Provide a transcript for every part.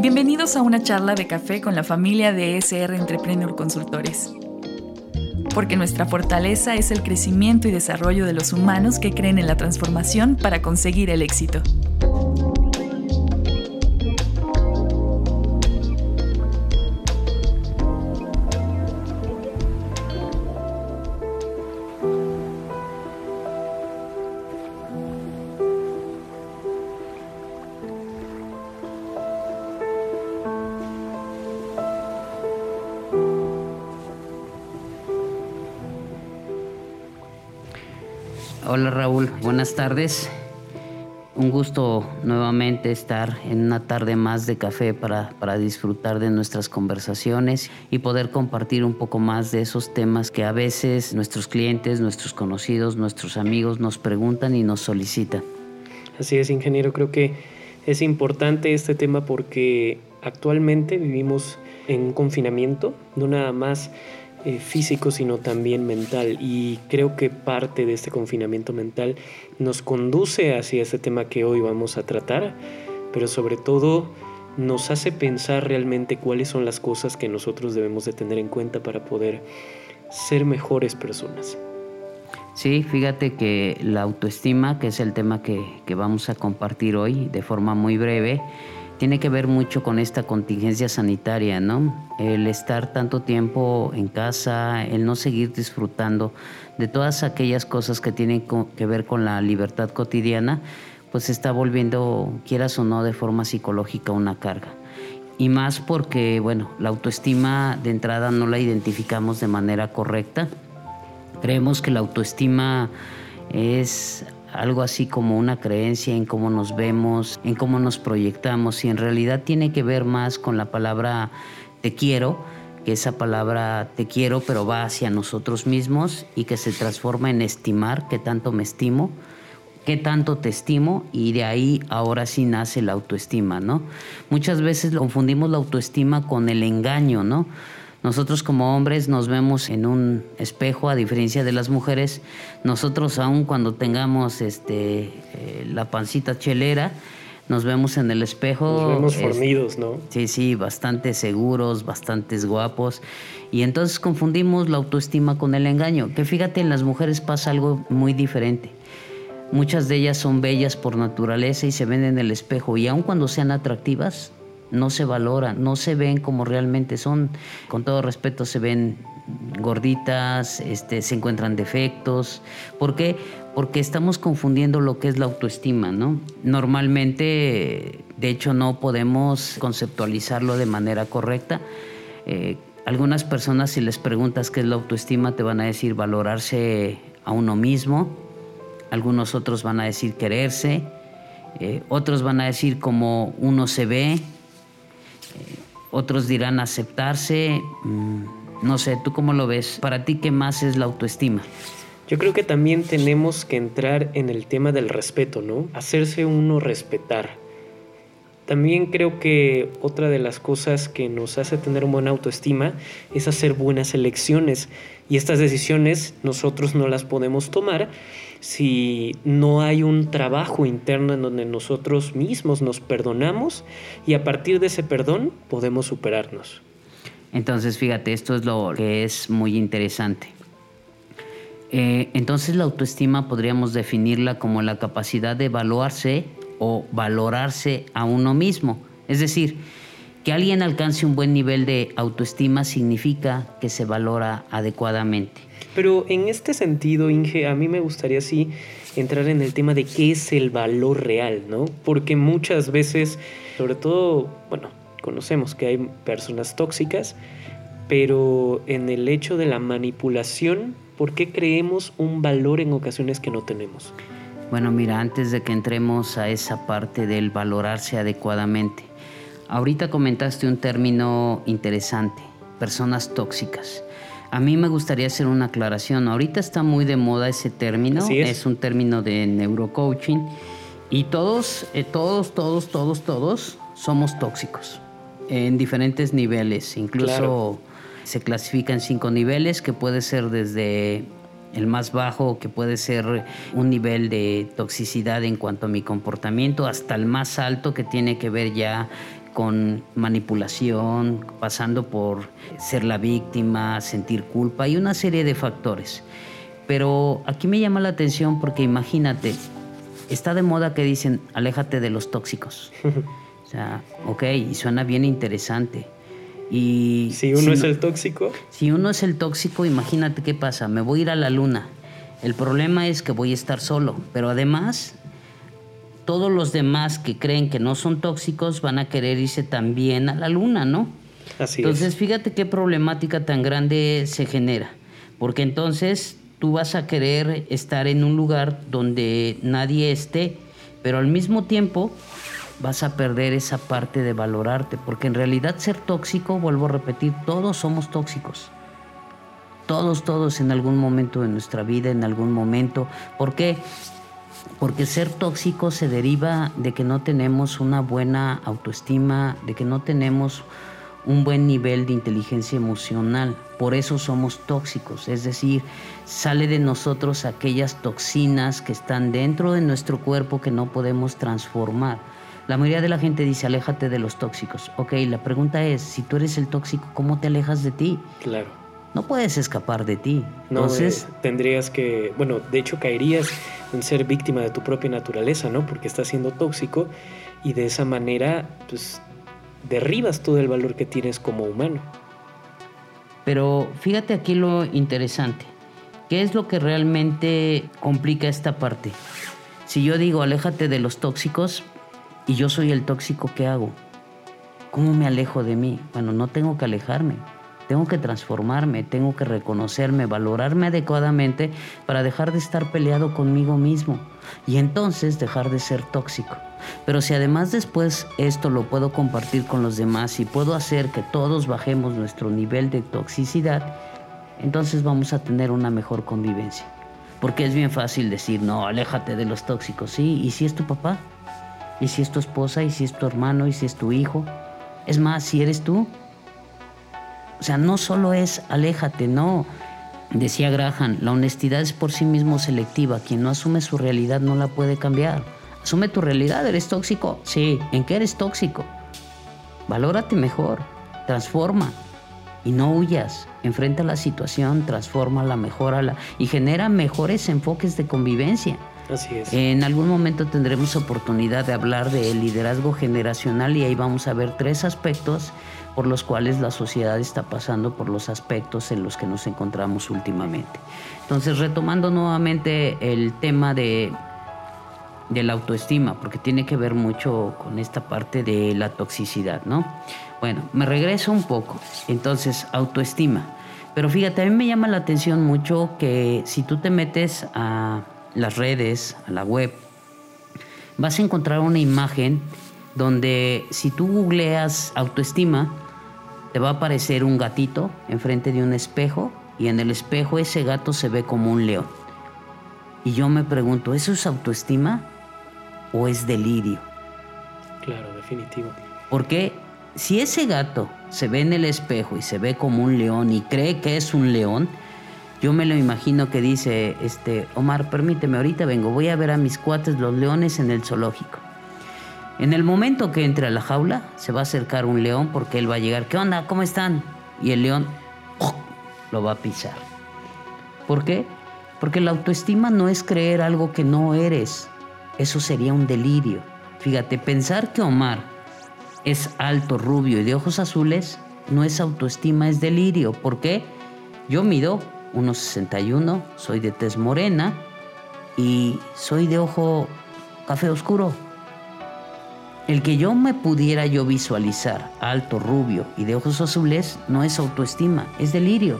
Bienvenidos a una charla de café con la familia de SR Entrepreneur Consultores. Porque nuestra fortaleza es el crecimiento y desarrollo de los humanos que creen en la transformación para conseguir el éxito. Buenas tardes. Un gusto nuevamente estar en una tarde más de café para, para, disfrutar de nuestras conversaciones y poder compartir un poco más de esos temas que a veces nuestros clientes, nuestros conocidos, nuestros amigos nos preguntan y nos solicitan. Así es, ingeniero, creo que es importante este tema porque actualmente vivimos en un confinamiento, no nada más eh, físico, sino también mental. Y creo que parte de este confinamiento mental nos conduce hacia este tema que hoy vamos a tratar, pero sobre todo nos hace pensar realmente cuáles son las cosas que nosotros debemos de tener en cuenta para poder ser mejores personas. Sí, fíjate que la autoestima, que es el tema que, que vamos a compartir hoy de forma muy breve, tiene que ver mucho con esta contingencia sanitaria, ¿no? El estar tanto tiempo en casa, el no seguir disfrutando de todas aquellas cosas que tienen que ver con la libertad cotidiana, pues está volviendo, quieras o no, de forma psicológica una carga. Y más porque, bueno, la autoestima de entrada no la identificamos de manera correcta. Creemos que la autoestima es algo así como una creencia en cómo nos vemos, en cómo nos proyectamos y en realidad tiene que ver más con la palabra te quiero, que esa palabra te quiero pero va hacia nosotros mismos y que se transforma en estimar, que tanto me estimo, qué tanto te estimo y de ahí ahora sí nace la autoestima, ¿no? Muchas veces confundimos la autoestima con el engaño, ¿no? Nosotros como hombres nos vemos en un espejo, a diferencia de las mujeres. Nosotros aún cuando tengamos este, eh, la pancita chelera, nos vemos en el espejo. Nos vemos fornidos, ¿no? Sí, sí, bastante seguros, bastante guapos. Y entonces confundimos la autoestima con el engaño. Que fíjate, en las mujeres pasa algo muy diferente. Muchas de ellas son bellas por naturaleza y se ven en el espejo. Y aun cuando sean atractivas, no se valoran, no se ven como realmente son. Con todo respeto, se ven gorditas, este, se encuentran defectos. ¿Por qué? Porque estamos confundiendo lo que es la autoestima, ¿no? Normalmente, de hecho, no podemos conceptualizarlo de manera correcta. Eh, algunas personas, si les preguntas qué es la autoestima, te van a decir valorarse a uno mismo. Algunos otros van a decir quererse. Eh, otros van a decir cómo uno se ve, otros dirán aceptarse. Mm, no sé, ¿tú cómo lo ves? Para ti, ¿qué más es la autoestima? Yo creo que también tenemos que entrar en el tema del respeto, ¿no? Hacerse uno respetar. También creo que otra de las cosas que nos hace tener buena autoestima es hacer buenas elecciones. Y estas decisiones nosotros no las podemos tomar si no hay un trabajo interno en donde nosotros mismos nos perdonamos y a partir de ese perdón podemos superarnos. Entonces, fíjate, esto es lo que es muy interesante. Eh, entonces la autoestima podríamos definirla como la capacidad de evaluarse o valorarse a uno mismo. Es decir, que alguien alcance un buen nivel de autoestima significa que se valora adecuadamente. Pero en este sentido, Inge, a mí me gustaría así entrar en el tema de qué es el valor real, ¿no? Porque muchas veces, sobre todo, bueno, conocemos que hay personas tóxicas, pero en el hecho de la manipulación, ¿por qué creemos un valor en ocasiones que no tenemos? Bueno, mira, antes de que entremos a esa parte del valorarse adecuadamente, ahorita comentaste un término interesante, personas tóxicas. A mí me gustaría hacer una aclaración. Ahorita está muy de moda ese término. Es. un término de neurocoaching. Y todos, eh, todos, todos, todos, todos somos tóxicos en diferentes niveles. Incluso se clasifica en cinco niveles, que puede ser desde el más bajo, que puede ser un nivel de toxicidad en cuanto a mi comportamiento, hasta el más alto, que tiene que ver ya con manipulación, pasando por ser la víctima, sentir culpa y una serie de factores. Pero aquí me llama la atención porque imagínate, está de moda que dicen, aléjate de los tóxicos. o sea, ok, y suena bien interesante. Y si uno es el tóxico. Si uno es el tóxico, imagínate qué pasa. Me voy a ir a la luna. El problema es que voy a estar solo, pero además todos los demás que creen que no son tóxicos van a querer irse también a la luna, ¿no? Así entonces, fíjate qué problemática tan grande se genera, porque entonces tú vas a querer estar en un lugar donde nadie esté, pero al mismo tiempo vas a perder esa parte de valorarte, porque en realidad ser tóxico, vuelvo a repetir, todos somos tóxicos. Todos, todos en algún momento de nuestra vida, en algún momento. ¿Por qué? Porque ser tóxico se deriva de que no tenemos una buena autoestima, de que no tenemos un buen nivel de inteligencia emocional. Por eso somos tóxicos, es decir, sale de nosotros aquellas toxinas que están dentro de nuestro cuerpo que no podemos transformar. La mayoría de la gente dice, aléjate de los tóxicos. Ok, la pregunta es, si tú eres el tóxico, ¿cómo te alejas de ti? Claro. No puedes escapar de ti. No, Entonces, eh, tendrías que, bueno, de hecho caerías en ser víctima de tu propia naturaleza, ¿no? Porque estás siendo tóxico y de esa manera, pues, derribas todo el valor que tienes como humano. Pero fíjate aquí lo interesante. ¿Qué es lo que realmente complica esta parte? Si yo digo, aléjate de los tóxicos, y yo soy el tóxico, ¿qué hago? ¿Cómo me alejo de mí? Bueno, no tengo que alejarme. Tengo que transformarme, tengo que reconocerme, valorarme adecuadamente para dejar de estar peleado conmigo mismo y entonces dejar de ser tóxico. Pero si además después esto lo puedo compartir con los demás y puedo hacer que todos bajemos nuestro nivel de toxicidad, entonces vamos a tener una mejor convivencia. Porque es bien fácil decir, no, aléjate de los tóxicos, sí, ¿y si es tu papá? ¿Y si es tu esposa? ¿Y si es tu hermano? ¿Y si es tu hijo? Es más, si eres tú. O sea, no solo es aléjate, no. Decía Graham, la honestidad es por sí mismo selectiva. Quien no asume su realidad no la puede cambiar. Asume tu realidad, ¿eres tóxico? Sí. ¿En qué eres tóxico? Valórate mejor, transforma y no huyas. Enfrenta la situación, transfórmala, mejórala y genera mejores enfoques de convivencia. Así es. En algún momento tendremos oportunidad de hablar de liderazgo generacional y ahí vamos a ver tres aspectos por los cuales la sociedad está pasando por los aspectos en los que nos encontramos últimamente. Entonces, retomando nuevamente el tema de, la autoestima, porque tiene que ver mucho con esta parte de la toxicidad, ¿no? Bueno, me regreso un poco. Entonces, autoestima. Pero fíjate, a mí me llama la atención mucho que si tú te metes a las redes, a la web, vas a encontrar una imagen donde si tú googleas autoestima, te va a aparecer un gatito enfrente de un espejo y en el espejo ese gato se ve como un león. Y yo me pregunto, ¿eso es autoestima o es delirio? Claro, definitivo. Porque si ese gato se ve en el espejo y se ve como un león y cree que es un león, yo me lo imagino que dice, este, Omar, permíteme, ahorita vengo, voy a ver a mis cuates los leones en el zoológico. En el momento que entre a la jaula, se va a acercar un león porque él va a llegar, ¿qué onda? ¿Cómo están? Y el león lo va a pisar. ¿Por qué? Porque la autoestima no es creer algo que no eres. Eso sería un delirio. Fíjate, pensar que Omar es alto, rubio y de ojos azules no es autoestima, es delirio. ¿Por qué? Yo mido 1,61, soy de tez morena y soy de ojo café oscuro. El que yo me pudiera yo visualizar alto, rubio y de ojos azules no es autoestima, es delirio.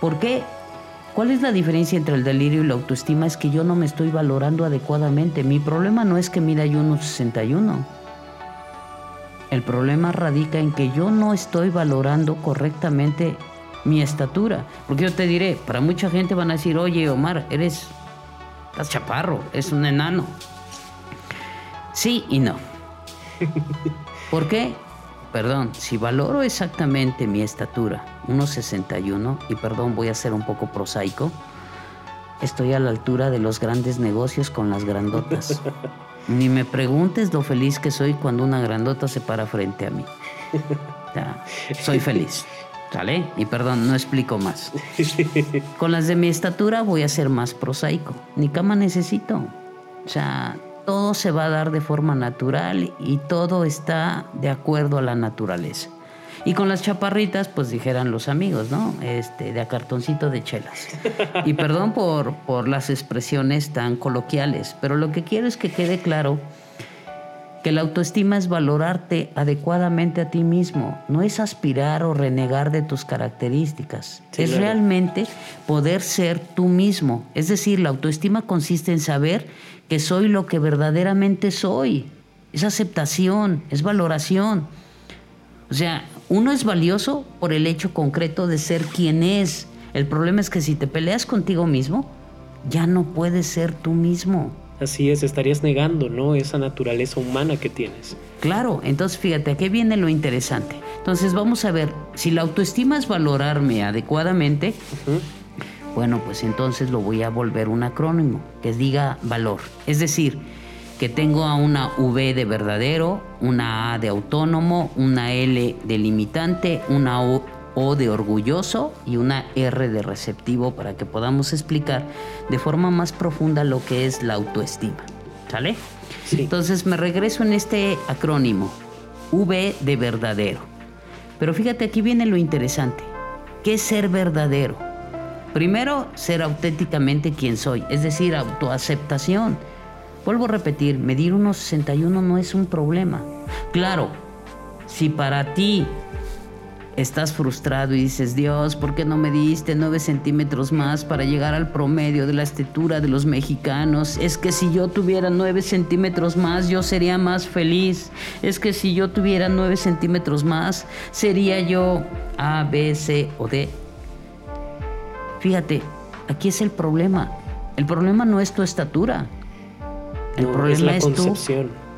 ¿Por qué? ¿Cuál es la diferencia entre el delirio y la autoestima? Es que yo no me estoy valorando adecuadamente. Mi problema no es que mida yo 1,61. El problema radica en que yo no estoy valorando correctamente mi estatura. Porque yo te diré, para mucha gente van a decir, oye Omar, eres, estás chaparro, es un enano. Sí y no. ¿Por qué? Perdón, si valoro exactamente mi estatura, 1,61, y perdón, voy a ser un poco prosaico, estoy a la altura de los grandes negocios con las grandotas. Ni me preguntes lo feliz que soy cuando una grandota se para frente a mí. soy feliz. ¿Sale? Y perdón, no explico más. Con las de mi estatura voy a ser más prosaico. Ni cama necesito. O sea, todo se va a dar de forma natural y todo está de acuerdo a la naturaleza. Y con las chaparritas, pues dijeran los amigos, ¿no? Este, de a cartoncito de chelas. Y perdón por, por las expresiones tan coloquiales, pero lo que quiero es que quede claro que la autoestima es valorarte adecuadamente a ti mismo, no es aspirar o renegar de tus características, es realmente poder ser tú mismo. Es decir, la autoestima consiste en saber que soy lo que verdaderamente soy, es aceptación, es valoración. O sea, uno es valioso por el hecho concreto de ser quien es. El problema es que si te peleas contigo mismo, ya no puedes ser tú mismo. Así es, estarías negando, ¿no? Esa naturaleza humana que tienes. Claro, entonces fíjate, aquí viene lo interesante. Entonces vamos a ver, si la autoestima es valorarme adecuadamente, bueno, pues entonces lo voy a volver un acrónimo que diga valor. Es decir, que tengo a una V de verdadero, una A de autónomo, una L de limitante, una O, de orgulloso y una R de receptivo para que podamos explicar de forma más profunda lo que es la autoestima. ¿Sale? Entonces me regreso en este acrónimo, V de verdadero. Pero fíjate, aquí viene lo interesante. ¿Qué es ser verdadero? Primero, ser auténticamente quien soy, es decir, autoaceptación Vuelvo a repetir, medir 1,61 no es un problema. Claro, si para ti estás frustrado y dices, Dios, ¿por qué no me diste 9 centímetros más para llegar al promedio de la estatura de los mexicanos? Es que si yo tuviera 9 centímetros más, yo sería más feliz. Es que si yo tuviera 9 centímetros más, sería yo A, B, C o D. Fíjate, aquí es el problema. El problema no es tu estatura. El problema es la concepción.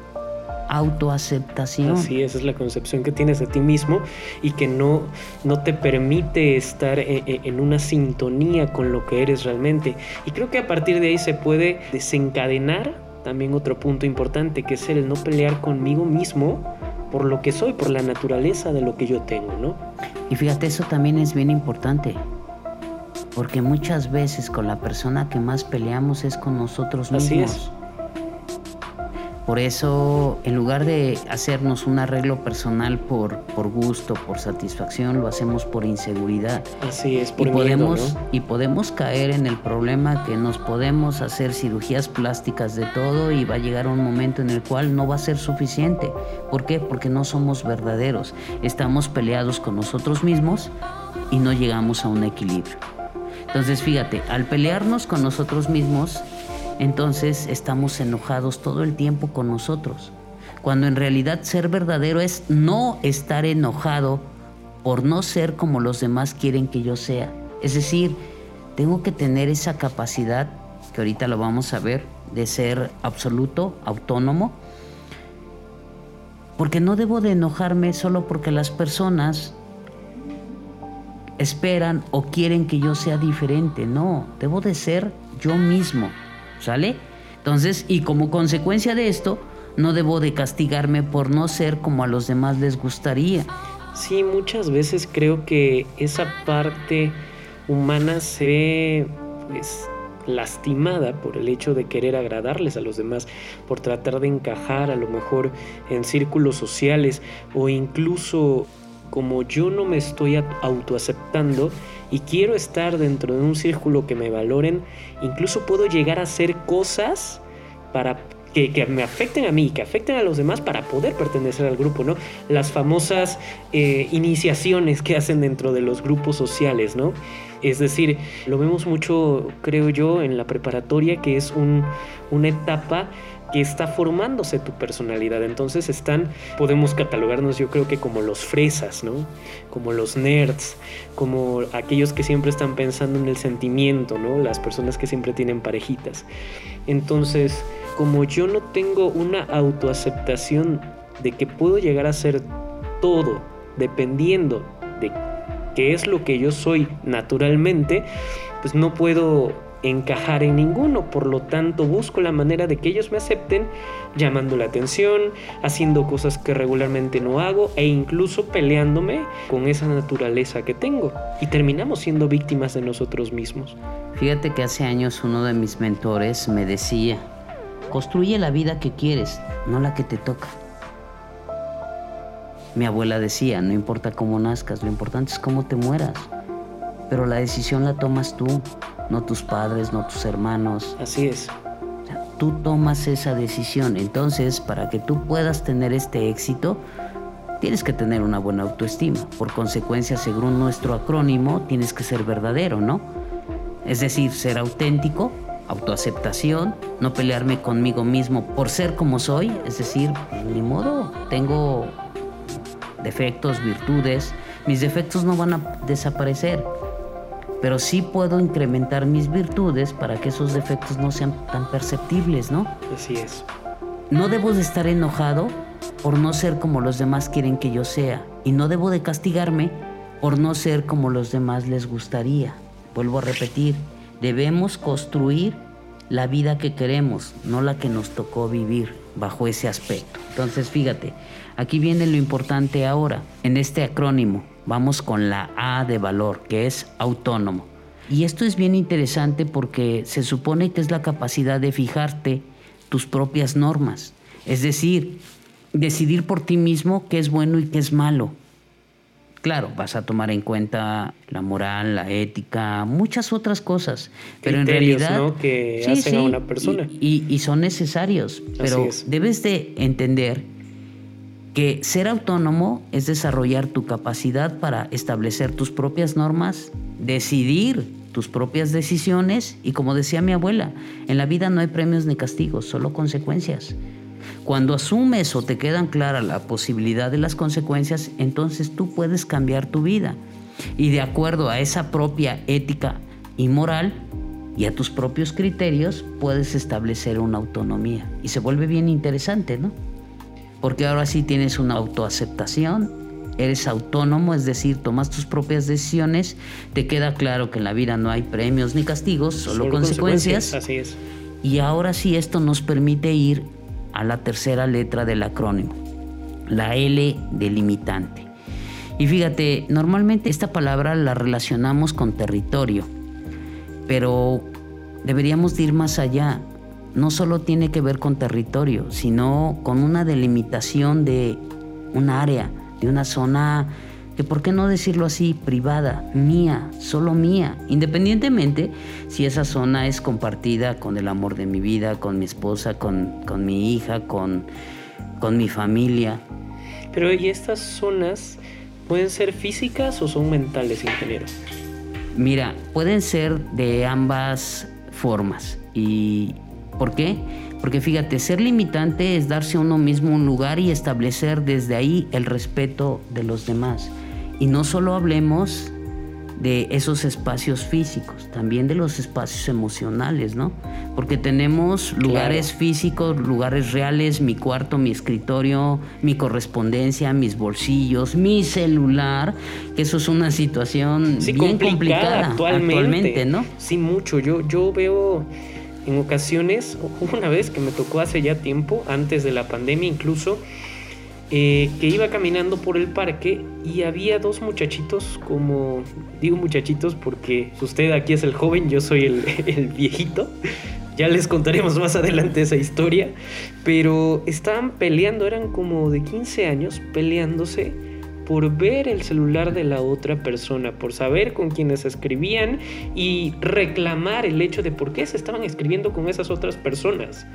Autoaceptación. Así es, es la concepción que tienes de ti mismo y que no, no te permite estar en, en, una sintonía con lo que eres realmente. Y creo que a partir de ahí se puede desencadenar también otro punto importante, que es el no pelear conmigo mismo por lo que soy, por la naturaleza de lo que yo tengo, ¿no? Y fíjate, eso también es bien importante. Porque muchas veces con la persona que más peleamos es con nosotros mismos. Así es. Por eso, en lugar de hacernos un arreglo personal por, por gusto, por satisfacción, lo hacemos por inseguridad. Así es, por y podemos Y podemos caer en el problema que nos podemos hacer cirugías plásticas de todo y va a llegar un momento en el cual no va a ser suficiente. ¿Por qué? Porque no somos verdaderos. Estamos peleados con nosotros mismos y no llegamos a un equilibrio. Entonces, fíjate, al pelearnos con nosotros mismos, entonces estamos enojados todo el tiempo con nosotros. Cuando en realidad ser verdadero es no estar enojado por no ser como los demás quieren que yo sea. Es decir, tengo que tener esa capacidad, que ahorita lo vamos a ver, de ser absoluto, autónomo, porque no debo de enojarme solo porque las personas esperan o quieren que yo sea diferente. No, debo de ser yo mismo. ¿Sale? Entonces, y como consecuencia de esto, no debo de castigarme por no ser como a los demás les gustaría. Sí, muchas veces creo que esa parte humana se ve pues, lastimada por el hecho de querer agradarles a los demás, por tratar de encajar a lo mejor en círculos sociales o incluso como yo no me estoy autoaceptando y quiero estar dentro de un círculo que me valoren, incluso puedo llegar a hacer cosas para que, me afecten a mí, que afecten a los demás para poder pertenecer al grupo, ¿no? Las famosas eh, iniciaciones que hacen dentro de los grupos sociales, ¿no? Es decir, lo vemos mucho, creo yo, en la preparatoria, que es una etapa que está formándose tu personalidad. Entonces están, podemos catalogarnos yo creo que como los fresas, ¿no? Como los nerds, como aquellos que siempre están pensando en el sentimiento, ¿no? Las personas que siempre tienen parejitas. Entonces, como yo no tengo una autoaceptación de que puedo llegar a ser todo dependiendo de qué es lo que yo soy naturalmente, pues no puedo encajar en ninguno, por lo tanto busco la manera de que ellos me acepten llamando la atención, haciendo cosas que regularmente no hago e incluso peleándome con esa naturaleza que tengo y terminamos siendo víctimas de nosotros mismos. Fíjate que hace años uno de mis mentores me decía, construye la vida que quieres, no la que te toca. Mi abuela decía, no importa cómo nazcas, lo importante es cómo te mueras. Pero la decisión la tomas tú, no tus padres, no tus hermanos. Así es. tú tomas esa decisión. Entonces, para que tú puedas tener este éxito, tienes que tener una buena autoestima. Por consecuencia, según nuestro acrónimo, tienes que ser verdadero, ¿no? Es decir, ser auténtico, autoaceptación, no pelearme conmigo mismo por ser como soy, es decir, ni modo, tengo defectos, virtudes, mis defectos no van a desaparecer, pero sí puedo incrementar mis virtudes para que esos defectos no sean tan perceptibles, ¿no? Así es. No debo de estar enojado por no ser como los demás quieren que yo sea y no debo de castigarme por no ser como los demás les gustaría. Vuelvo a repetir, debemos construir la vida que queremos, no la que nos tocó vivir bajo ese aspecto. Entonces, fíjate, aquí viene lo importante ahora. En este acrónimo vamos con la A de valor, que es autónomo. Y esto es bien interesante porque se supone que es la capacidad de fijarte tus propias normas. Es decir, decidir por ti mismo qué es bueno y qué es malo. Claro, vas a tomar en cuenta la moral, la ética, muchas otras cosas, pero en realidad ¿no? que hacen a una persona y, y, son necesarios. Pero debes de entender que ser autónomo es desarrollar tu capacidad para establecer tus propias normas, decidir tus propias decisiones y como decía mi abuela, en la vida no hay premios ni castigos, solo consecuencias. Cuando asumes o te quedan claras la posibilidad de las consecuencias, entonces tú puedes cambiar tu vida. Y de acuerdo a esa propia ética y moral y a tus propios criterios, puedes establecer una autonomía. Y se vuelve bien interesante, ¿no? Porque ahora sí tienes una autoaceptación, eres autónomo, es decir, tomas tus propias decisiones, te queda claro que en la vida no hay premios ni castigos, solo, consecuencias. consecuencias. Así es. Y ahora sí esto nos permite ir a la tercera letra del acrónimo, la L delimitante. Y fíjate, normalmente esta palabra la relacionamos con territorio, pero deberíamos ir más allá. No solo tiene que ver con territorio, sino con una delimitación de un área, de una zona que por qué no decirlo así, privada, mía, solo mía, independientemente si esa zona es compartida con el amor de mi vida, con mi esposa, con, con mi hija, con, con mi familia. Pero ¿y estas zonas pueden ser físicas o son mentales, ingeniero? Mira, pueden ser de ambas formas. ¿Y por qué? Porque fíjate, ser limitante es darse a uno mismo un lugar y establecer desde ahí el respeto de los demás. Y no solo hablemos de esos espacios físicos, también de los espacios emocionales, ¿no? Porque tenemos lugares físicos, lugares reales, mi cuarto, mi escritorio, mi correspondencia, mis bolsillos, mi celular, que eso es una situación bien complicada, actualmente. ¿no? Sí, mucho. Yo, yo veo en ocasiones, una vez que me tocó hace ya tiempo, antes de la pandemia incluso, eh, que iba caminando por el parque y había dos muchachitos, como digo muchachitos porque usted aquí es el joven, yo soy el, el viejito. Ya les contaremos más adelante esa historia. Pero estaban peleando, eran como de 15 años, peleándose por ver el celular de la otra persona, por saber con quiénes escribían y reclamar el hecho de por qué se estaban escribiendo con esas otras personas.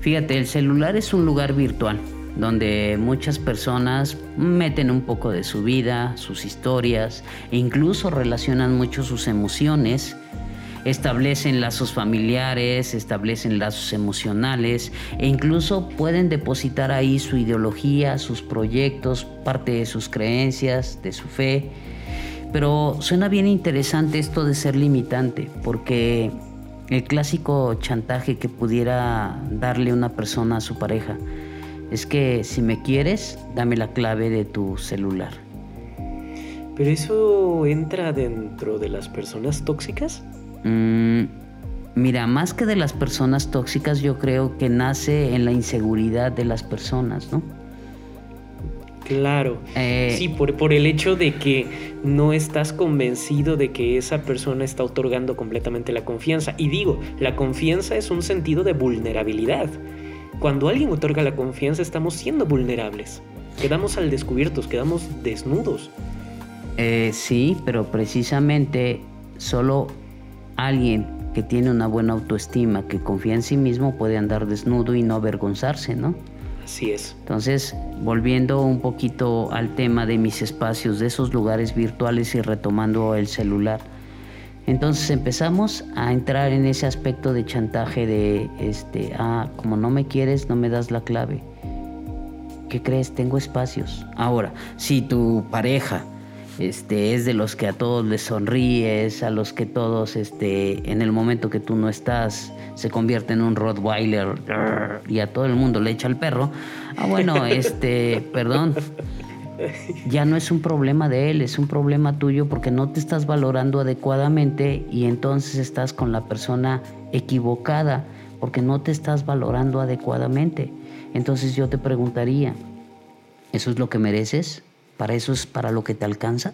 Fíjate, el celular es un lugar virtual donde muchas personas meten un poco de su vida, sus historias e incluso relacionan mucho sus emociones, establecen lazos familiares, establecen lazos emocionales e incluso pueden depositar ahí su ideología, sus proyectos, parte de sus creencias, de su fe. Pero suena bien interesante esto de ser limitante, porque el clásico chantaje que pudiera darle una persona a su pareja, es que si me quieres, dame la clave de tu celular. ¿Pero eso entra dentro de las personas tóxicas? Mm, Mira, más que de las personas tóxicas, yo creo que nace en la inseguridad de las personas, ¿no? Claro. Eh, sí, por, por, el hecho de que no estás convencido de que esa persona está otorgando completamente la confianza. Y digo, la confianza es un sentido de vulnerabilidad. Cuando alguien otorga la confianza estamos siendo vulnerables. Quedamos al descubierto, quedamos desnudos. Eh, sí, pero precisamente solo alguien que tiene una buena autoestima, que confía en sí mismo, puede andar desnudo y no avergonzarse, ¿no? Así es. Entonces, volviendo un poquito al tema de mis espacios, de esos lugares virtuales y retomando el celular. Entonces empezamos a entrar en ese aspecto de chantaje de, este, ah, como no me quieres, no me das la clave. ¿Qué crees? Tengo espacios. Ahora, si tu pareja este, es de los que a todos les sonríes, a los que todos, este, en el momento que tú no estás, se convierte en un Rottweiler y a todo el mundo le echa el perro. Ah, bueno, este, perdón. Ya no es un problema de él, es un problema tuyo porque no te estás valorando adecuadamente y entonces estás con la persona equivocada porque no te estás valorando adecuadamente. Entonces yo te preguntaría, ¿eso es lo que mereces? ¿Para eso es para lo que te alcanza?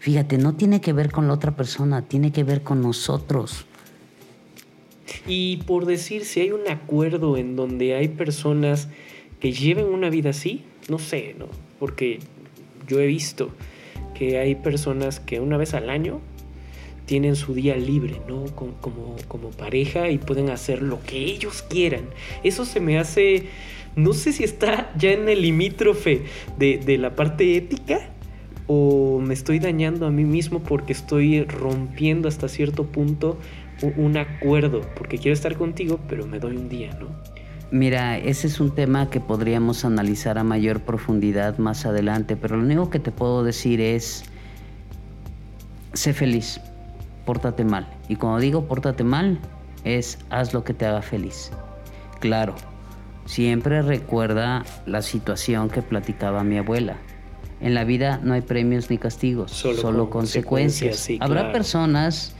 Fíjate, no tiene que ver con la otra persona, tiene que ver con nosotros. Y por decir, si hay un acuerdo en donde hay personas que lleven una vida así, no sé, ¿no? Porque yo he visto que hay personas que una vez al año tienen su día libre, ¿no? Como, como, pareja y pueden hacer lo que ellos quieran. Eso se me hace no sé si está ya en el limítrofe de, la parte ética o me estoy dañando a mí mismo porque estoy rompiendo hasta cierto punto un, acuerdo, porque quiero estar contigo, pero me doy un día, ¿no? Mira, ese es un tema que podríamos analizar a mayor profundidad más adelante, pero lo único que te puedo decir es, sé feliz, pórtate mal. Y cuando digo pórtate mal, es haz lo que te haga feliz. Claro, Siempre recuerda la situación que platicaba mi abuela. En la vida no hay premios ni castigos, solo, consecuencias. Habrá personas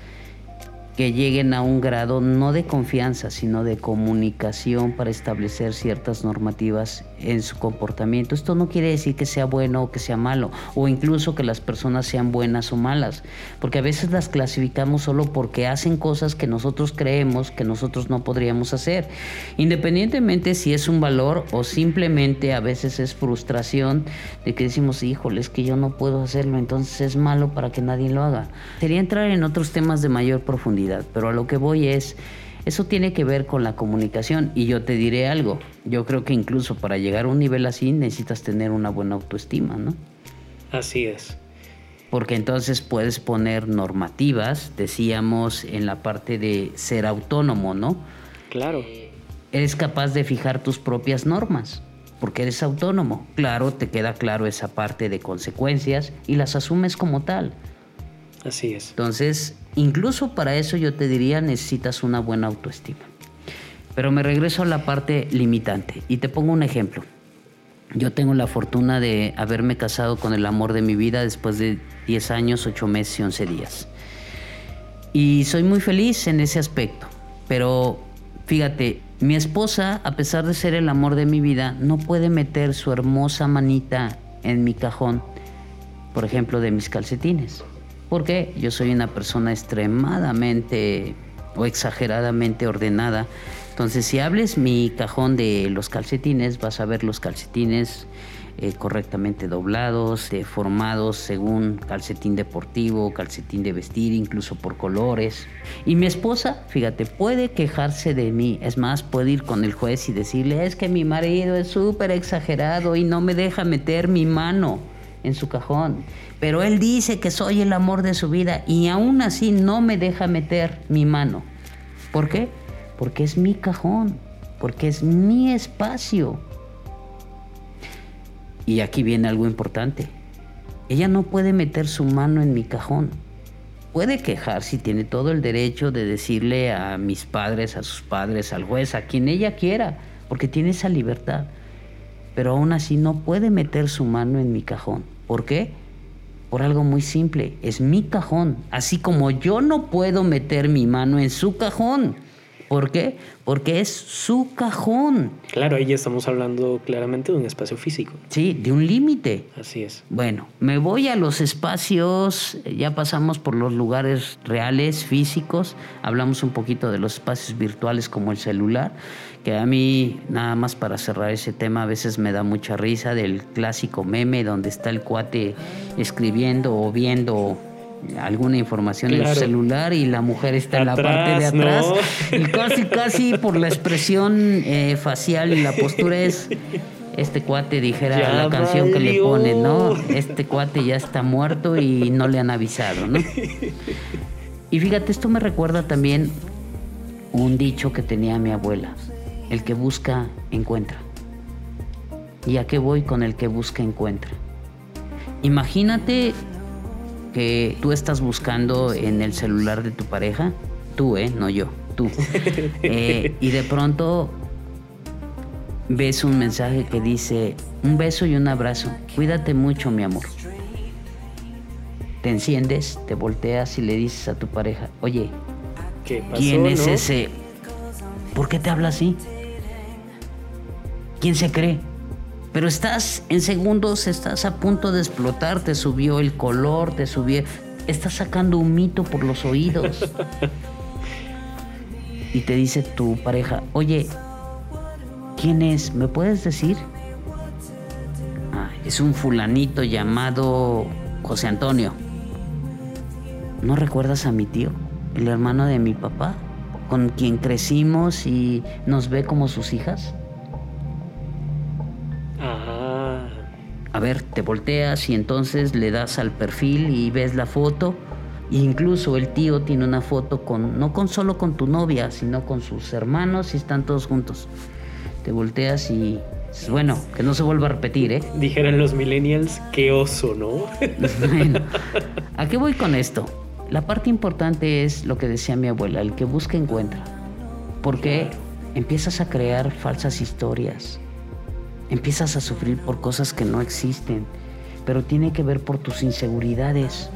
que lleguen a un grado no de confianza, sino de comunicación para establecer ciertas normativas en su comportamiento. Esto no quiere decir que sea bueno o que sea malo, o incluso que las personas sean buenas o malas, porque a veces las clasificamos solo porque hacen cosas que nosotros creemos que nosotros no podríamos hacer, independientemente si es un valor o simplemente a veces es frustración de que decimos, híjole, es que yo no puedo hacerlo, entonces es malo para que nadie lo haga. Sería entrar en otros temas de mayor profundidad pero a lo que voy es, eso tiene que ver con la comunicación y yo te diré algo, yo creo que incluso para llegar a un nivel así necesitas tener una buena autoestima, ¿no? Así es. Porque entonces puedes poner normativas, decíamos en la parte de ser autónomo, ¿no? Claro. Eres capaz de fijar tus propias normas, porque eres autónomo. Claro, te queda claro esa parte de consecuencias y las asumes como tal. Así es. Entonces, incluso para eso yo te diría necesitas una buena autoestima. Pero me regreso a la parte limitante y te pongo un ejemplo. Yo tengo la fortuna de haberme casado con el amor de mi vida después de 10 años, 8 meses y 11 días. Y soy muy feliz en ese aspecto. Pero fíjate, mi esposa, a pesar de ser el amor de mi vida, no puede meter su hermosa manita en mi cajón, por ejemplo, de mis calcetines porque yo soy una persona extremadamente o exageradamente ordenada. Entonces, si hables mi cajón de los calcetines, vas a ver los calcetines eh, correctamente doblados, formados según calcetín deportivo, calcetín de vestir, incluso por colores. Y mi esposa, fíjate, puede quejarse de mí. Es más, puede ir con el juez y decirle, es que mi marido es súper exagerado y no me deja meter mi mano en su cajón. Pero él dice que soy el amor de su vida y aún así no me deja meter mi mano. ¿Por qué? Porque es mi cajón, porque es mi espacio. Y aquí viene algo importante. Ella no puede meter su mano en mi cajón. Puede quejar si tiene todo el derecho de decirle a mis padres, a sus padres, al juez, a quien ella quiera, porque tiene esa libertad pero aún así no puede meter su mano en mi cajón. ¿Por qué? por algo muy simple, es mi cajón, así como yo no puedo meter mi mano en su cajón. ¿Por qué? Porque es su cajón. Claro, ahí ya estamos hablando claramente de un espacio físico. Sí, de un límite. Así es. Bueno, me voy a los espacios, ya pasamos por los lugares reales, físicos, hablamos un poquito de los espacios virtuales como el celular, que a mí, nada más para cerrar ese tema, a veces me da mucha risa del clásico meme donde está el cuate escribiendo o viendo alguna información en su celular y la mujer está en la parte de atrás. Y casi, casi por la expresión eh, facial y la postura es este cuate dijera la canción que le pone, ¿no? Este cuate ya está muerto y no le han avisado, ¿no? Y fíjate, esto me recuerda también un dicho que tenía mi abuela. El que busca, encuentra. ¿Y a qué voy con el que busca, encuentra? Imagínate que tú estás buscando en el celular de tu pareja, tú, ¿eh? No yo, tú. Eh, y de pronto ves un mensaje que dice, un beso y un abrazo, cuídate mucho, mi amor. Te enciendes, te volteas y le dices a tu pareja, oye, ¿quién es ese? ¿Por qué te habla así? ¿Quién se cree? Pero estás en segundos, estás a punto de explotar, te subió el color, te subió... Estás sacando un mito por los oídos. y te dice tu pareja, oye, ¿quién es? ¿Me puedes decir? Ah, es un fulanito llamado José Antonio. ¿No recuerdas a mi tío, el hermano de mi papá, con quien crecimos y nos ve como sus hijas? A ver, te volteas y entonces le das al perfil y ves la foto. incluso el tío tiene una foto con, no con solo con tu novia, sino con sus hermanos y están todos juntos. Te volteas y bueno, que no se vuelva a repetir, ¿eh? Dijeran los millennials, qué oso, ¿no? bueno, ¿a qué voy con esto? La parte importante es lo que decía mi abuela, el que busca encuentra. Porque empiezas a crear falsas historias, empiezas a sufrir por cosas que no existen, pero tiene que ver por tus inseguridades,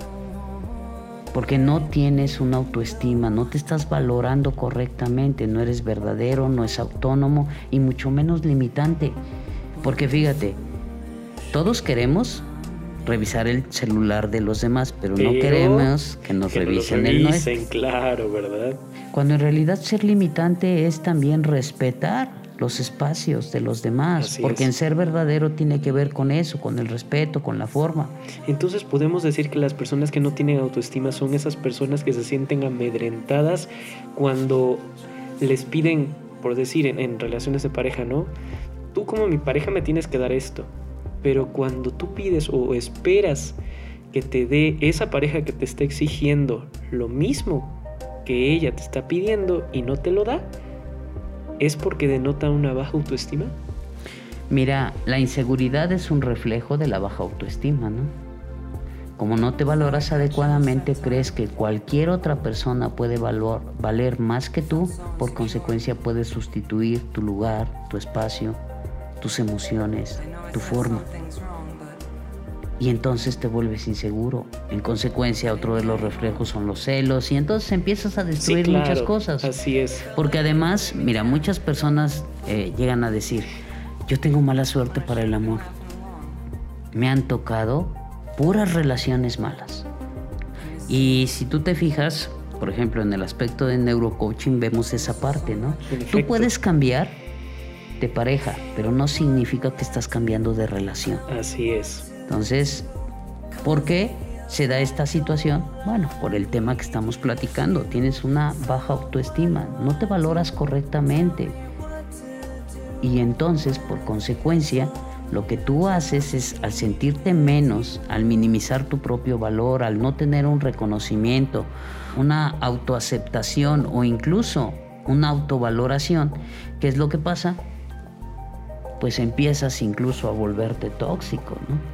porque no tienes una autoestima, no te estás valorando correctamente, no eres verdadero, no es autónomo y mucho menos limitante, porque fíjate, todos queremos revisar el celular de los demás, pero, no queremos que nos revisen el nuestro. Claro, ¿verdad? Cuando en realidad ser limitante es también respetar los espacios de los demás, porque en ser verdadero tiene que ver con eso, con el respeto, con la forma. Entonces podemos decir que las personas que no tienen autoestima son esas personas que se sienten amedrentadas cuando les piden, por decir, en, relaciones de pareja, ¿no? Tú como mi pareja me tienes que dar esto, pero cuando tú pides o esperas que te dé esa pareja que te está exigiendo lo mismo que ella te está pidiendo y no te lo da, ¿Es porque denota una baja autoestima? Mira, la inseguridad es un reflejo de la baja autoestima, ¿no? Como no te valoras adecuadamente, crees que cualquier otra persona puede valer más que tú, por consecuencia puedes sustituir tu lugar, tu espacio, tus emociones, tu forma. Y entonces te vuelves inseguro. En consecuencia, otro de los reflejos son los celos y entonces empiezas a destruir muchas cosas. Así es. Porque además, mira, muchas personas eh, llegan a decir, yo tengo mala suerte para el amor. Me han tocado puras relaciones malas. Y si tú te fijas, por ejemplo, en el aspecto de neurocoaching vemos esa parte, ¿no? Tú puedes cambiar de pareja, pero no significa que estás cambiando de relación. Así es. Entonces, ¿por qué se da esta situación? Bueno, por el tema que estamos platicando. Tienes una baja autoestima, no te valoras correctamente. Y entonces, por consecuencia, lo que tú haces es, al sentirte menos, al minimizar tu propio valor, al no tener un reconocimiento, una autoaceptación o incluso una autovaloración, ¿qué es lo que pasa? Pues empiezas incluso a volverte tóxico, ¿no?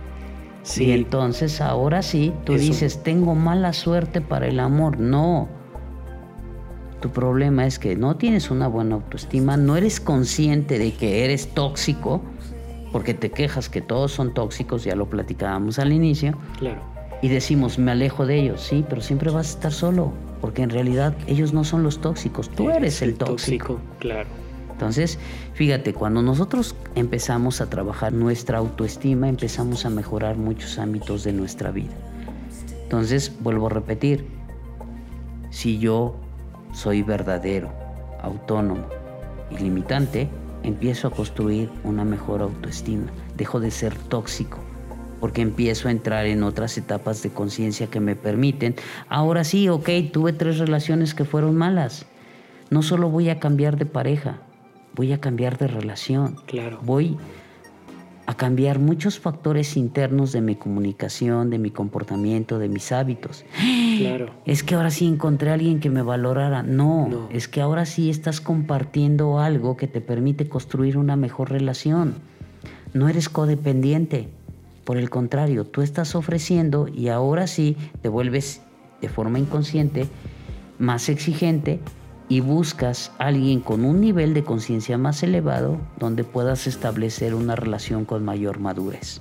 Y entonces ahora sí, tú dices, tengo mala suerte para el amor. No. Tu problema es que no tienes una buena autoestima, no eres consciente de que eres tóxico, porque te quejas que todos son tóxicos, ya lo platicábamos al inicio. Claro. y decimos, me alejo de ellos, sí, pero siempre vas a estar solo, porque en realidad ellos no son los tóxicos, tú eres, el, tóxico. Claro. Entonces, fíjate, cuando nosotros empezamos a trabajar nuestra autoestima, empezamos a mejorar muchos ámbitos de nuestra vida. Entonces, vuelvo a repetir, si yo soy verdadero, autónomo y limitante, empiezo a construir una mejor autoestima, dejo de ser tóxico, porque empiezo a entrar en otras etapas de conciencia que me permiten, ahora sí, ok, tuve tres relaciones que fueron malas, no solo voy a cambiar de pareja, voy a cambiar de relación, claro. voy a cambiar muchos factores internos de mi comunicación, de mi comportamiento, de mis hábitos. Claro. Es que ahora sí encontré a alguien que me valorara. No, no, es que ahora sí estás compartiendo algo que te permite construir una mejor relación. No eres codependiente. Por el contrario, tú estás ofreciendo y ahora sí te vuelves de forma inconsciente más exigente y buscas a alguien con un nivel de conciencia más elevado donde puedas establecer una relación con mayor madurez.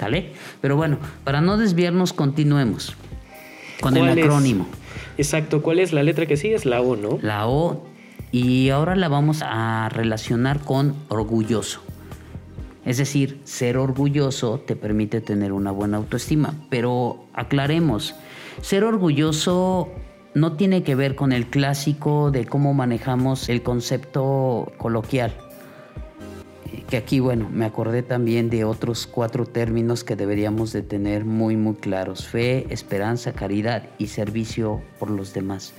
¿Vale? Pero bueno, para no desviarnos, continuemos con el acrónimo. Exacto, ¿cuál es la letra que sigue? Es la O, ¿no? La O, y ahora la vamos a relacionar con orgulloso. Es decir, ser orgulloso te permite tener una buena autoestima, pero aclaremos, ser orgulloso no tiene que ver con el clásico de cómo manejamos el concepto coloquial. Que aquí, bueno, me acordé también de otros cuatro términos que deberíamos de tener muy, muy claros. Fe, esperanza, caridad y servicio por los demás.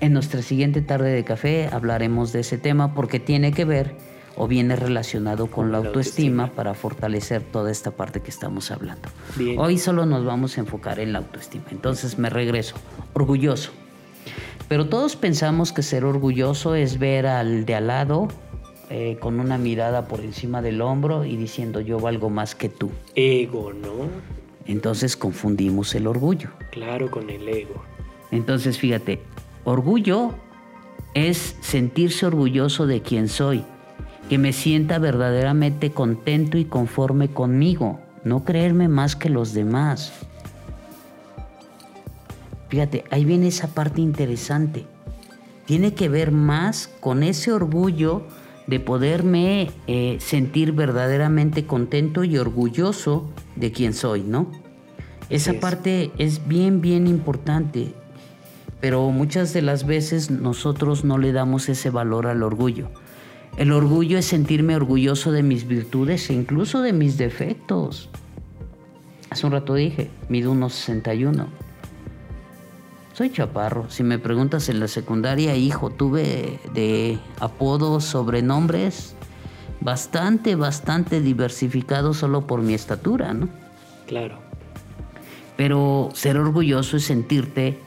En nuestra siguiente tarde de café hablaremos de ese tema porque tiene que ver o viene relacionado con la autoestima, para fortalecer toda esta parte que estamos hablando. Hoy solo nos vamos a enfocar en la autoestima. Entonces me regreso. Orgulloso. Pero todos pensamos que ser orgulloso es ver al de al lado eh, con una mirada por encima del hombro y diciendo yo valgo más que tú. Ego, ¿no? Entonces confundimos el orgullo. Claro, con el ego. Entonces fíjate, orgullo es sentirse orgulloso de quien soy, que me sienta verdaderamente contento y conforme conmigo, no creerme más que los demás. Fíjate, ahí viene esa parte interesante. Tiene que ver más con ese orgullo de poderme eh, sentir verdaderamente contento y orgulloso de quien soy, ¿no? Esa parte es bien, bien importante, pero muchas de las veces nosotros no le damos ese valor al orgullo. El orgullo es sentirme orgulloso de mis virtudes e incluso de mis defectos. Hace un rato dije, mido unos 61 soy chaparro. Si me preguntas en la secundaria, hijo, tuve de apodos, sobrenombres bastante, bastante diversificados solo por mi estatura, ¿no? Claro. Pero ser orgulloso es sentirte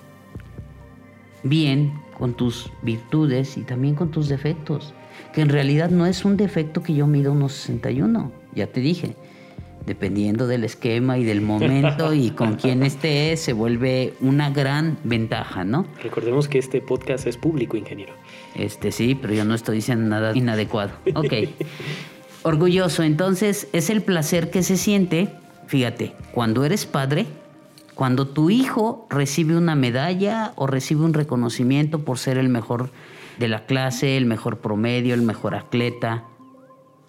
bien con tus virtudes y también con tus defectos. Que en realidad no es un defecto que yo mido unos 61, ya te dije dependiendo del esquema y del momento y con quién esté, se vuelve una gran ventaja, ¿no? Recordemos que este podcast es público, ingeniero. Este sí, pero yo no estoy diciendo nada inadecuado. Ok. Orgulloso, entonces, es el placer que se siente, fíjate, cuando eres padre, cuando tu hijo recibe una medalla o recibe un reconocimiento por ser el mejor de la clase, el mejor promedio, el mejor atleta,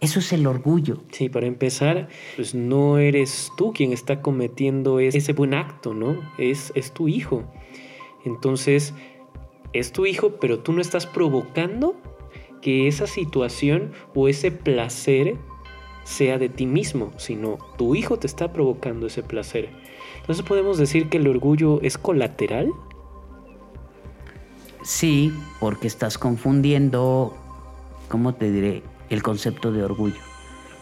eso es el orgullo. Sí, para empezar, pues no eres tú quien está cometiendo ese buen acto, ¿no? Es, es tu hijo. Entonces, es tu hijo, pero tú no estás provocando que esa situación o ese placer sea de ti mismo, sino tu hijo te está provocando ese placer. Entonces podemos decir que el orgullo es colateral. Sí, porque estás confundiendo, ¿cómo te diré? El concepto de orgullo.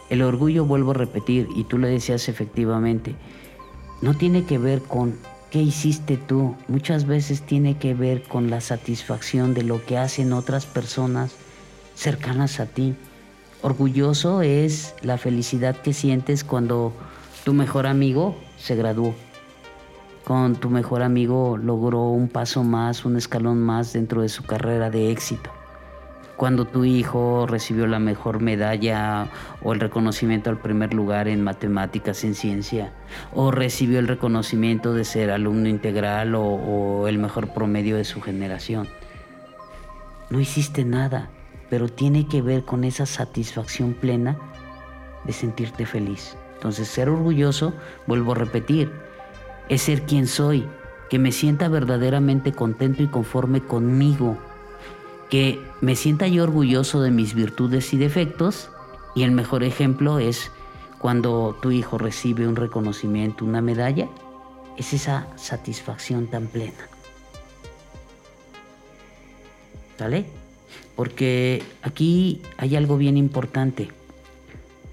El orgullo, vuelvo a repetir, y tú lo decías efectivamente, no tiene que ver con qué hiciste tú, muchas veces tiene que ver con la satisfacción de lo que hacen otras personas cercanas a ti. Orgulloso es la felicidad que sientes cuando tu mejor amigo se graduó, con tu mejor amigo logró un paso más, un escalón más dentro de su carrera de éxito cuando tu hijo recibió la mejor medalla o el reconocimiento al primer lugar en matemáticas, en ciencia, o recibió el reconocimiento de ser alumno integral o, el mejor promedio de su generación. No hiciste nada, pero tiene que ver con esa satisfacción plena de sentirte feliz. Entonces, ser orgulloso, vuelvo a repetir, es ser quien soy, que me sienta verdaderamente contento y conforme conmigo, que me sienta yo orgulloso de mis virtudes y defectos, y el mejor ejemplo es cuando tu hijo recibe un reconocimiento, una medalla, es esa satisfacción tan plena. ¿Sale? Porque aquí hay algo bien importante.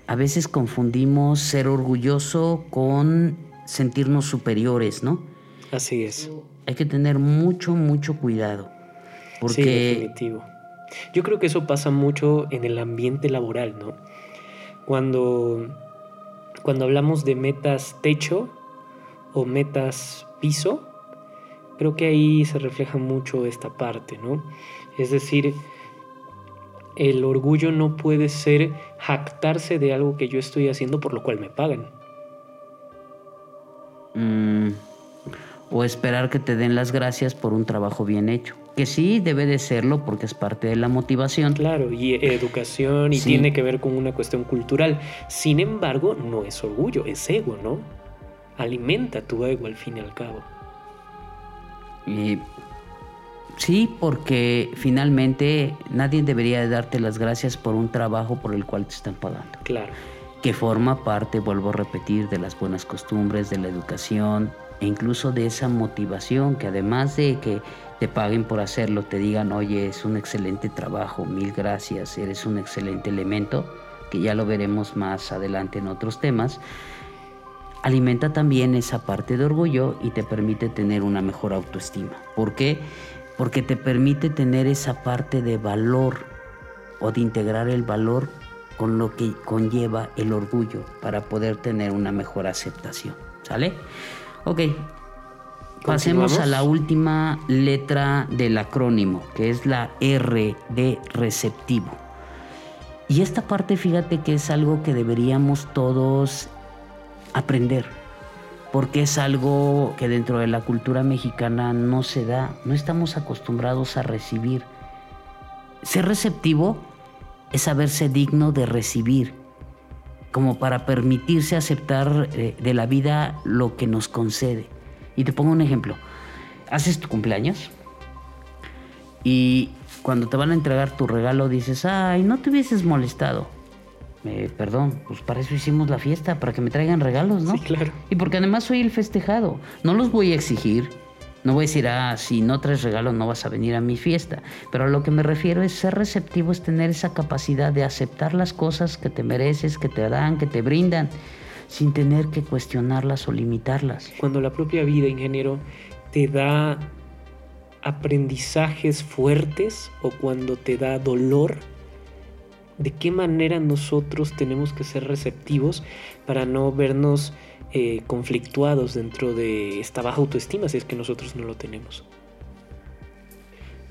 A veces confundimos ser orgulloso con sentirnos superiores, ¿no? Así es. Hay que tener mucho, mucho cuidado. Porque... Sí, definitivo. Yo creo que eso pasa mucho en el ambiente laboral, ¿no? Cuando, cuando hablamos de metas techo o metas piso, creo que ahí se refleja mucho esta parte, ¿no? Es decir, el orgullo no puede ser jactarse de algo que yo estoy haciendo por lo cual me pagan. Mm, o esperar que te den las gracias por un trabajo bien hecho. Que sí debe de serlo porque es parte de la motivación. Claro, y educación y tiene que ver con una cuestión cultural. Sin embargo, no es orgullo, es ego, ¿no? Alimenta tu ego al fin y al cabo. Y sí, porque finalmente nadie debería de darte las gracias por un trabajo por el cual te están pagando. Claro. Que forma parte, vuelvo a repetir, de las buenas costumbres, de la educación, e incluso de esa motivación que además de que te paguen por hacerlo, te digan, oye, es un excelente trabajo, mil gracias, eres un excelente elemento, que ya lo veremos más adelante en otros temas, alimenta también esa parte de orgullo y te permite tener una mejor autoestima. ¿Por qué? Porque te permite tener esa parte de valor o de integrar el valor con lo que conlleva el orgullo para poder tener una mejor aceptación. ¿Sale? Ok. Pasemos a la última letra del acrónimo, que es la R de receptivo. Y esta parte, fíjate que es algo que deberíamos todos aprender, porque es algo que dentro de la cultura mexicana no se da, no estamos acostumbrados a recibir. Ser receptivo es saberse digno de recibir como para permitirse aceptar eh, de la vida lo que nos concede. Y te pongo un ejemplo. Haces tu cumpleaños y cuando te van a entregar tu regalo dices, ay, no te hubieses molestado. Eh, perdón, pues para eso hicimos la fiesta, para que me traigan regalos, ¿no? Sí, claro. Y porque además soy el festejado. No los voy a exigir, no voy a decir, ah, si no traes regalo no vas a venir a mi fiesta. Pero a lo que me refiero es ser receptivo, es tener esa capacidad de aceptar las cosas que te mereces, que te dan, que te brindan, sin tener que cuestionarlas o limitarlas. Cuando la propia vida, ingeniero, te da aprendizajes fuertes o cuando te da dolor, ¿de qué manera nosotros tenemos que ser receptivos para no vernos eh, conflictuados dentro de esta baja autoestima si es que nosotros no lo tenemos.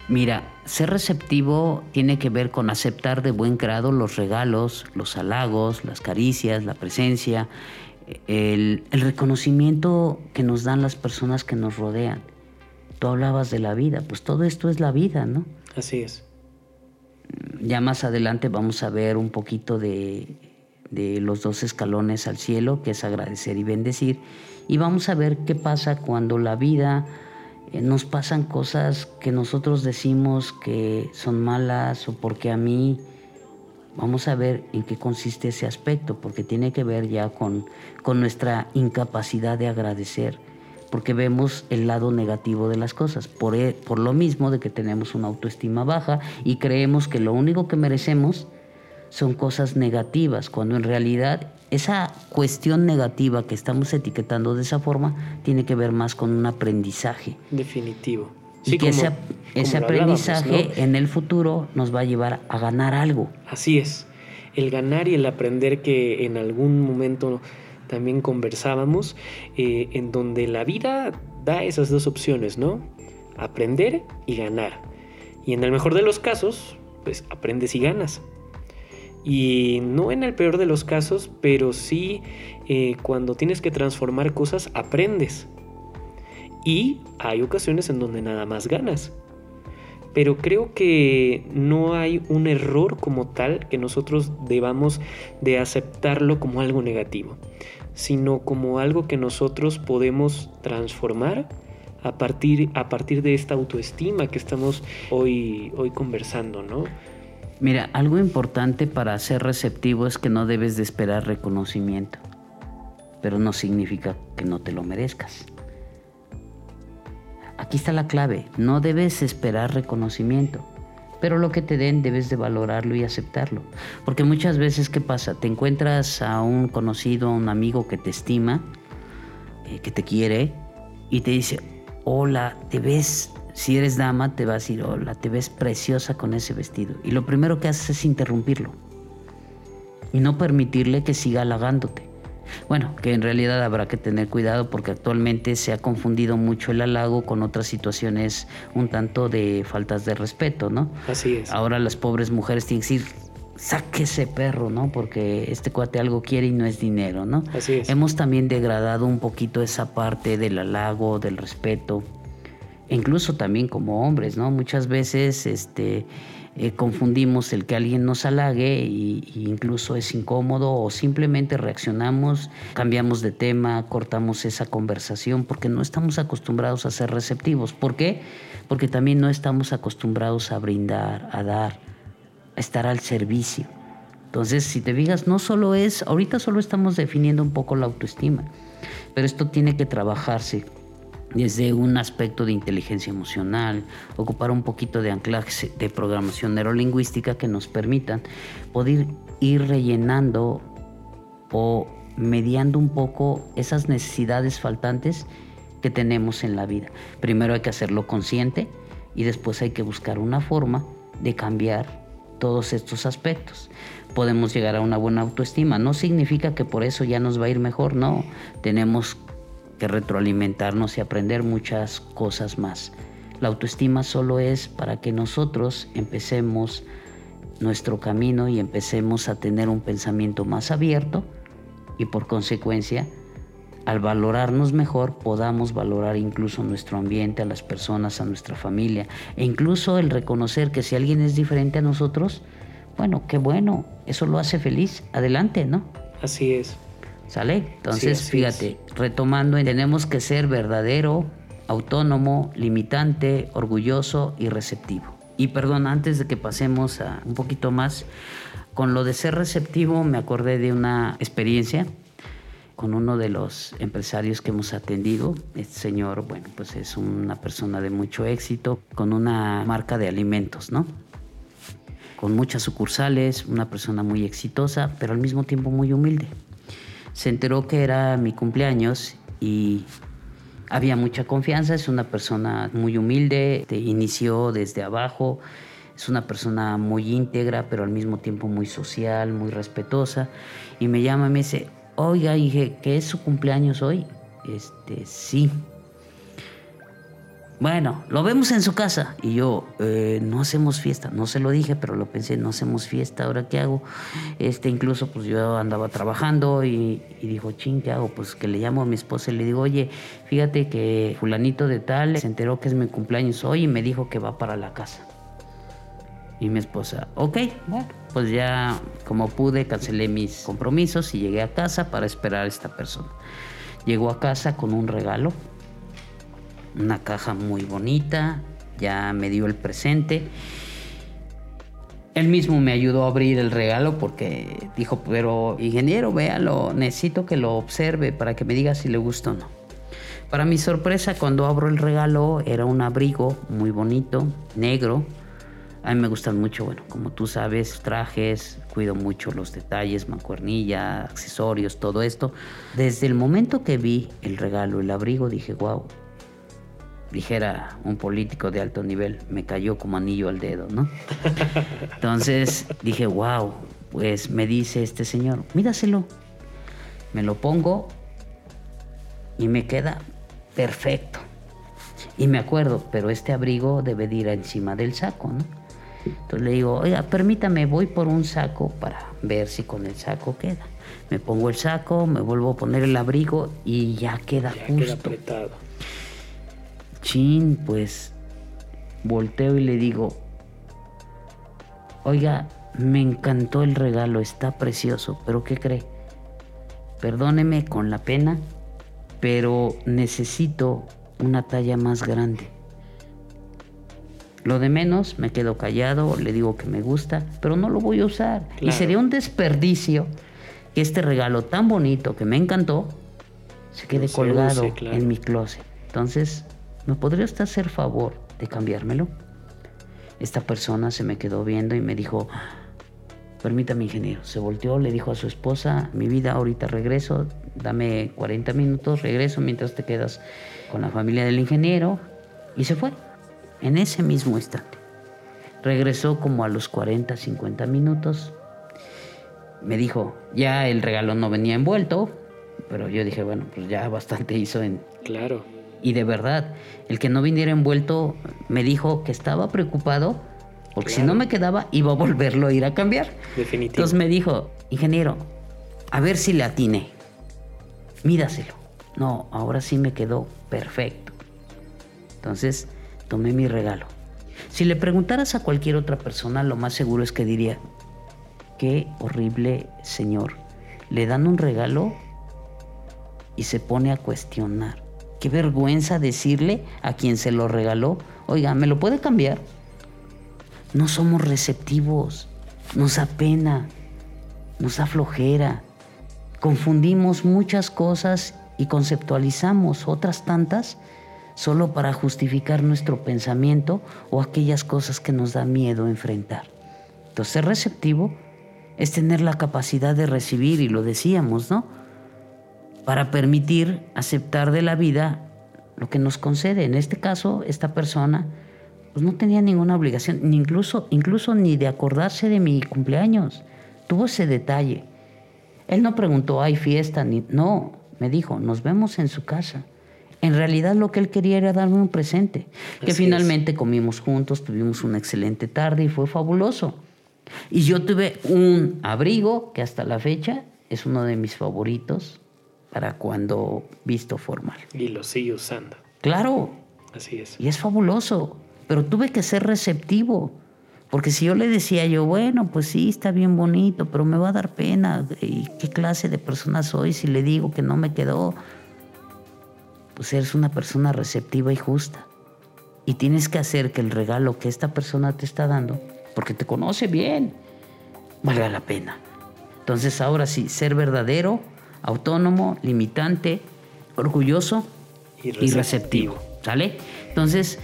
Mira, ser receptivo tiene que ver con aceptar de buen grado los regalos, los halagos, las caricias, la presencia, el, el, reconocimiento que nos dan las personas que nos rodean. Tú hablabas de la vida, pues todo esto es la vida, ¿no? Así es. Ya más adelante vamos a ver un poquito de de los dos escalones al cielo, que es agradecer y bendecir. Y vamos a ver qué pasa cuando la vida nos pasan cosas que nosotros decimos que son malas o porque a mí, vamos a ver en qué consiste ese aspecto, porque tiene que ver ya con, con nuestra incapacidad de agradecer, porque vemos el lado negativo de las cosas, por, e, por lo mismo de que tenemos una autoestima baja y creemos que lo único que merecemos son cosas negativas, cuando en realidad esa cuestión negativa que estamos etiquetando de esa forma tiene que ver más con un aprendizaje. Definitivo. Y que ese, ese aprendizaje en el futuro nos va a llevar a ganar algo. Así es. El ganar y el aprender que en algún momento también conversábamos, eh, en donde la vida da esas dos opciones, ¿no? Aprender y ganar. Y en el mejor de los casos, pues aprendes y ganas. Y no en el peor de los casos, pero sí eh, cuando tienes que transformar cosas, aprendes. Y hay ocasiones en donde nada más ganas. Pero creo que no hay un error como tal que nosotros debamos de aceptarlo como algo negativo, sino como algo que nosotros podemos transformar a partir, a partir de esta autoestima que estamos hoy, hoy conversando, ¿no? Mira, algo importante para ser receptivo es que no debes de esperar reconocimiento, pero no significa que no te lo merezcas. Aquí está la clave, no debes esperar reconocimiento, pero lo que te den debes de valorarlo y aceptarlo. Porque muchas veces, ¿qué pasa? Te encuentras a un conocido, a un amigo que te estima, eh, que te quiere, y te dice, hola, te ves si eres dama, te va a decir, hola, te ves preciosa con ese vestido. Y lo primero que haces es interrumpirlo. Y no permitirle que siga halagándote. Bueno, que en realidad habrá que tener cuidado porque actualmente se ha confundido mucho el halago con otras situaciones un tanto de faltas de respeto, ¿no? Así es. Ahora las pobres mujeres tienen que decir, saque ese perro, ¿no? Porque este cuate algo quiere y no es dinero, ¿no? Así es. Hemos también degradado un poquito esa parte del halago, del respeto incluso también como hombres, ¿no? Muchas veces este, eh, confundimos el que alguien nos halague e incluso es incómodo o simplemente reaccionamos, cambiamos de tema, cortamos esa conversación porque no estamos acostumbrados a ser receptivos. ¿Por qué? Porque también no estamos acostumbrados a brindar, a dar, a estar al servicio. Entonces, si te fijas, no solo es, ahorita solo estamos definiendo un poco la autoestima, pero esto tiene que trabajarse desde un aspecto de inteligencia emocional, ocupar un poquito de anclaje de programación neurolingüística que nos permitan poder ir rellenando o mediando un poco esas necesidades faltantes que tenemos en la vida. Primero hay que hacerlo consciente y después hay que buscar una forma de cambiar todos estos aspectos. Podemos llegar a una buena autoestima. No significa que por eso ya nos va a ir mejor, no. Tenemos que retroalimentarnos y aprender muchas cosas más. La autoestima solo es para que nosotros empecemos nuestro camino y empecemos a tener un pensamiento más abierto y por consecuencia al valorarnos mejor podamos valorar incluso nuestro ambiente, a las personas, a nuestra familia e incluso el reconocer que si alguien es diferente a nosotros, bueno, qué bueno, eso lo hace feliz, adelante, ¿no? Así es. ¿Sale? Entonces, fíjate, retomando, tenemos que ser verdadero, autónomo, limitante, orgulloso y receptivo. Y perdón, antes de que pasemos a un poquito más, con lo de ser receptivo me acordé de una experiencia con uno de los empresarios que hemos atendido. Este señor, bueno, pues es una persona de mucho éxito, con una marca de alimentos, ¿no? Con muchas sucursales, una persona muy exitosa, pero al mismo tiempo muy humilde se enteró que era mi cumpleaños y había mucha confianza, es una persona muy humilde, inició desde abajo, es una persona muy íntegra, pero al mismo tiempo muy social, muy respetuosa, y me llama y me dice, oiga, dije, ¿qué es su cumpleaños hoy? Este, sí. Bueno, lo vemos en su casa. Y yo, eh, no hacemos fiesta. No se lo dije, pero lo pensé, no hacemos fiesta. ¿Ahora qué hago? Este, incluso, pues yo andaba trabajando y, dijo, ching, ¿qué hago? Pues que le llamo a mi esposa y le digo, oye, fíjate que fulanito de tal se enteró que es mi cumpleaños hoy y me dijo que va para la casa. Y mi esposa, ok, pues ya como pude, cancelé mis compromisos y llegué a casa para esperar a esta persona. Llegó a casa con un regalo una caja muy bonita, ya me dio el presente. Él mismo me ayudó a abrir el regalo porque dijo, pero ingeniero, véalo, necesito que lo observe para que me diga si le gusta o no. Para mi sorpresa, cuando abro el regalo, era un abrigo muy bonito, negro. A mí me gustan mucho, bueno, como tú sabes, trajes, cuido mucho los detalles, mancuernilla, accesorios, todo esto. Desde el momento que vi el regalo, el abrigo, dije, wow, dijera un político de alto nivel, me cayó como anillo al dedo, ¿no? Entonces dije, wow, pues me dice este señor, míraselo. Me lo pongo y me queda perfecto. Y me acuerdo, pero este abrigo debe de ir encima del saco, ¿no? Entonces le digo, oiga, permítame, voy por un saco para ver si con el saco queda. Me pongo el saco, me vuelvo a poner el abrigo y ya queda Ya justo. queda apretado. Chin, pues volteo y le digo, oiga, me encantó el regalo, está precioso, pero ¿qué cree? Perdóneme con la pena, pero necesito una talla más grande. Lo de menos, me quedo callado, le digo que me gusta, pero no lo voy a usar. Y sería un desperdicio que este regalo tan bonito que me encantó se quede No se colgado use, claro. en mi closet. Entonces, ¿me podría usted hacer favor de cambiármelo? Esta persona se me quedó viendo y me dijo, permítame ingeniero. Se volteó, le dijo a su esposa, mi vida, ahorita regreso, dame 40 minutos, regreso mientras te quedas con la familia del ingeniero. Y se fue, en ese mismo instante. Regresó como a los 40, 50 minutos. Me dijo, ya el regalo no venía envuelto, pero yo dije, bueno, pues ya bastante hizo en, Claro. Y de verdad, el que no viniera envuelto me dijo que estaba preocupado porque si no me quedaba iba a volverlo a ir a cambiar. Definitivo. Entonces me dijo, ingeniero, a ver si le atiné. Mídaselo. No, ahora sí me quedó perfecto. Entonces tomé mi regalo. Si le preguntaras a cualquier otra persona, lo más seguro es que diría, qué horrible señor. Le dan un regalo y se pone a cuestionar. Qué vergüenza decirle a quien se lo regaló, oiga, ¿me lo puede cambiar? No somos receptivos, nos apena, nos aflojera. Confundimos muchas cosas y conceptualizamos otras tantas solo para justificar nuestro pensamiento o aquellas cosas que nos da miedo enfrentar. Entonces, ser receptivo es tener la capacidad de recibir, y lo decíamos, ¿no? Para permitir aceptar de la vida lo que nos concede. En este caso, esta persona pues no tenía ninguna obligación, ni incluso, incluso ni de acordarse de mi cumpleaños. Tuvo ese detalle. Él no preguntó, hay fiesta, ni... No, me dijo, nos vemos en su casa. En realidad lo que él quería era darme un presente, que Así finalmente comimos juntos, tuvimos una excelente tarde y fue fabuloso. Y yo tuve un abrigo que hasta la fecha es uno de mis favoritos para cuando visto formal. Y lo sigue usando. Claro, Así es. y es fabuloso, pero tuve que ser receptivo. Porque si yo le decía yo, bueno, pues sí, está bien bonito, pero me va a dar pena. ¿Y qué clase de persona soy si le digo que no me quedó? Pues eres una persona receptiva y justa. Y tienes que hacer que el regalo que esta persona te está dando, porque te conoce bien, valga la pena. Entonces ahora sí, ser verdadero, autónomo, limitante, orgulloso Y y receptivo. ¿Sale? Entonces,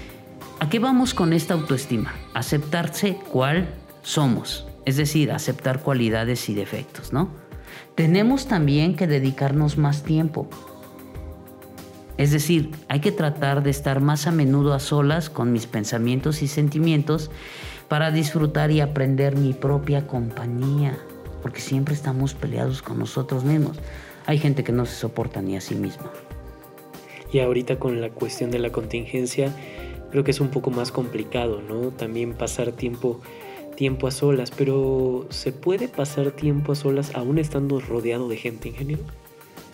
¿a qué vamos con esta autoestima? Aceptarse cuál somos, es decir, aceptar cualidades y defectos, ¿no? Tenemos también que dedicarnos más tiempo. Es decir, hay que tratar de estar más a menudo a solas con mis pensamientos y sentimientos para disfrutar y aprender mi propia compañía, porque siempre estamos peleados con nosotros mismos. Hay gente que no se soporta ni a sí misma. Y ahorita con la cuestión de la contingencia, creo que es un poco más complicado, ¿no? También pasar tiempo, tiempo a solas, pero ¿se puede pasar tiempo a solas aún estando rodeado de gente, ingeniero?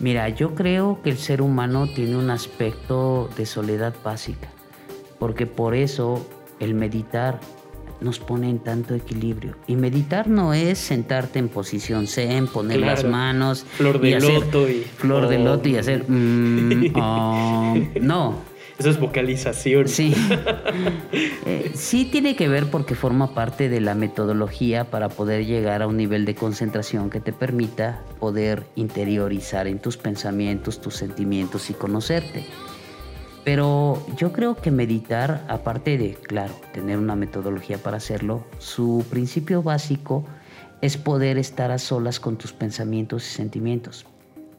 Mira, yo creo que el ser humano tiene un aspecto de soledad básica, porque por eso el meditar nos pone en tanto equilibrio. Y meditar no es sentarte en posición zen, poner las manos, Flor de y hacer loto y... flor de loto y hacer mm, oh. no, Eso es vocalización. Sí. Eh, sí tiene que ver porque forma parte de la metodología para poder llegar a un nivel de concentración que te permita poder interiorizar en tus pensamientos, tus sentimientos y conocerte. Pero yo creo que meditar, aparte de, claro, tener una metodología para hacerlo, su principio básico es poder estar a solas con tus pensamientos y sentimientos.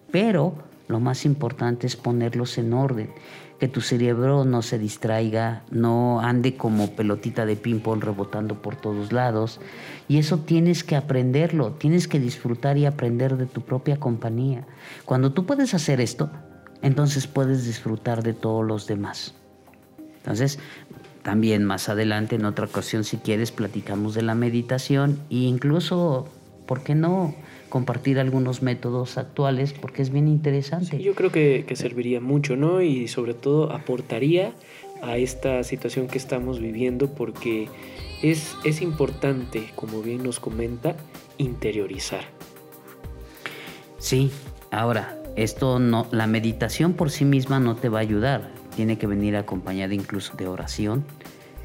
Pero lo más importante es ponerlos en orden, que tu cerebro no se distraiga, no ande como pelotita de ping-pong rebotando por todos lados. Y eso tienes que aprenderlo, tienes que disfrutar y aprender de tu propia compañía. Cuando tú puedes hacer esto, entonces puedes disfrutar de todos los demás. Entonces, También más adelante, en otra ocasión, si quieres, platicamos de la meditación e incluso, ¿por qué no? compartir algunos métodos actuales porque es bien interesante. yo creo que, que, serviría mucho, ¿no? Y sobre todo aportaría a esta situación que estamos viviendo porque es, es importante, como bien nos comenta, interiorizar. Sí, ahora, esto no, la meditación por sí misma no te va a ayudar tiene que venir acompañada incluso de oración,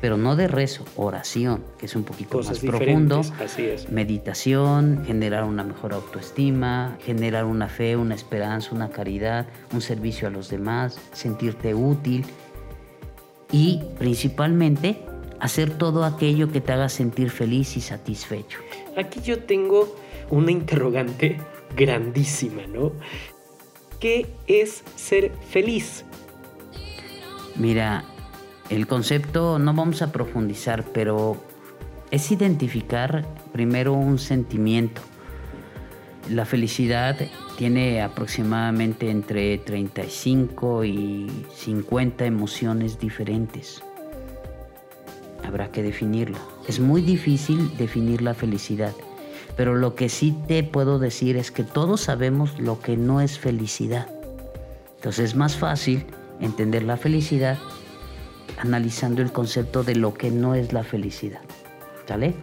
pero no de rezo, oración, que es un poquito más profundo. Así es. Meditación, generar una mejor autoestima, generar una fe, una esperanza, una caridad, un servicio a los demás, sentirte útil y principalmente hacer todo aquello que te haga sentir feliz y satisfecho. Aquí yo tengo una interrogante grandísima, ¿no? ¿Qué es ser feliz? Mira, el concepto no vamos a profundizar, pero es identificar primero un sentimiento. La felicidad tiene aproximadamente entre 35 y 50 emociones diferentes. Habrá que definirla. Es muy difícil definir la felicidad, pero lo que sí te puedo decir es que todos sabemos lo que no es felicidad. Entonces es más fácil entender la felicidad analizando el concepto de lo que no es la felicidad. ¿Sale?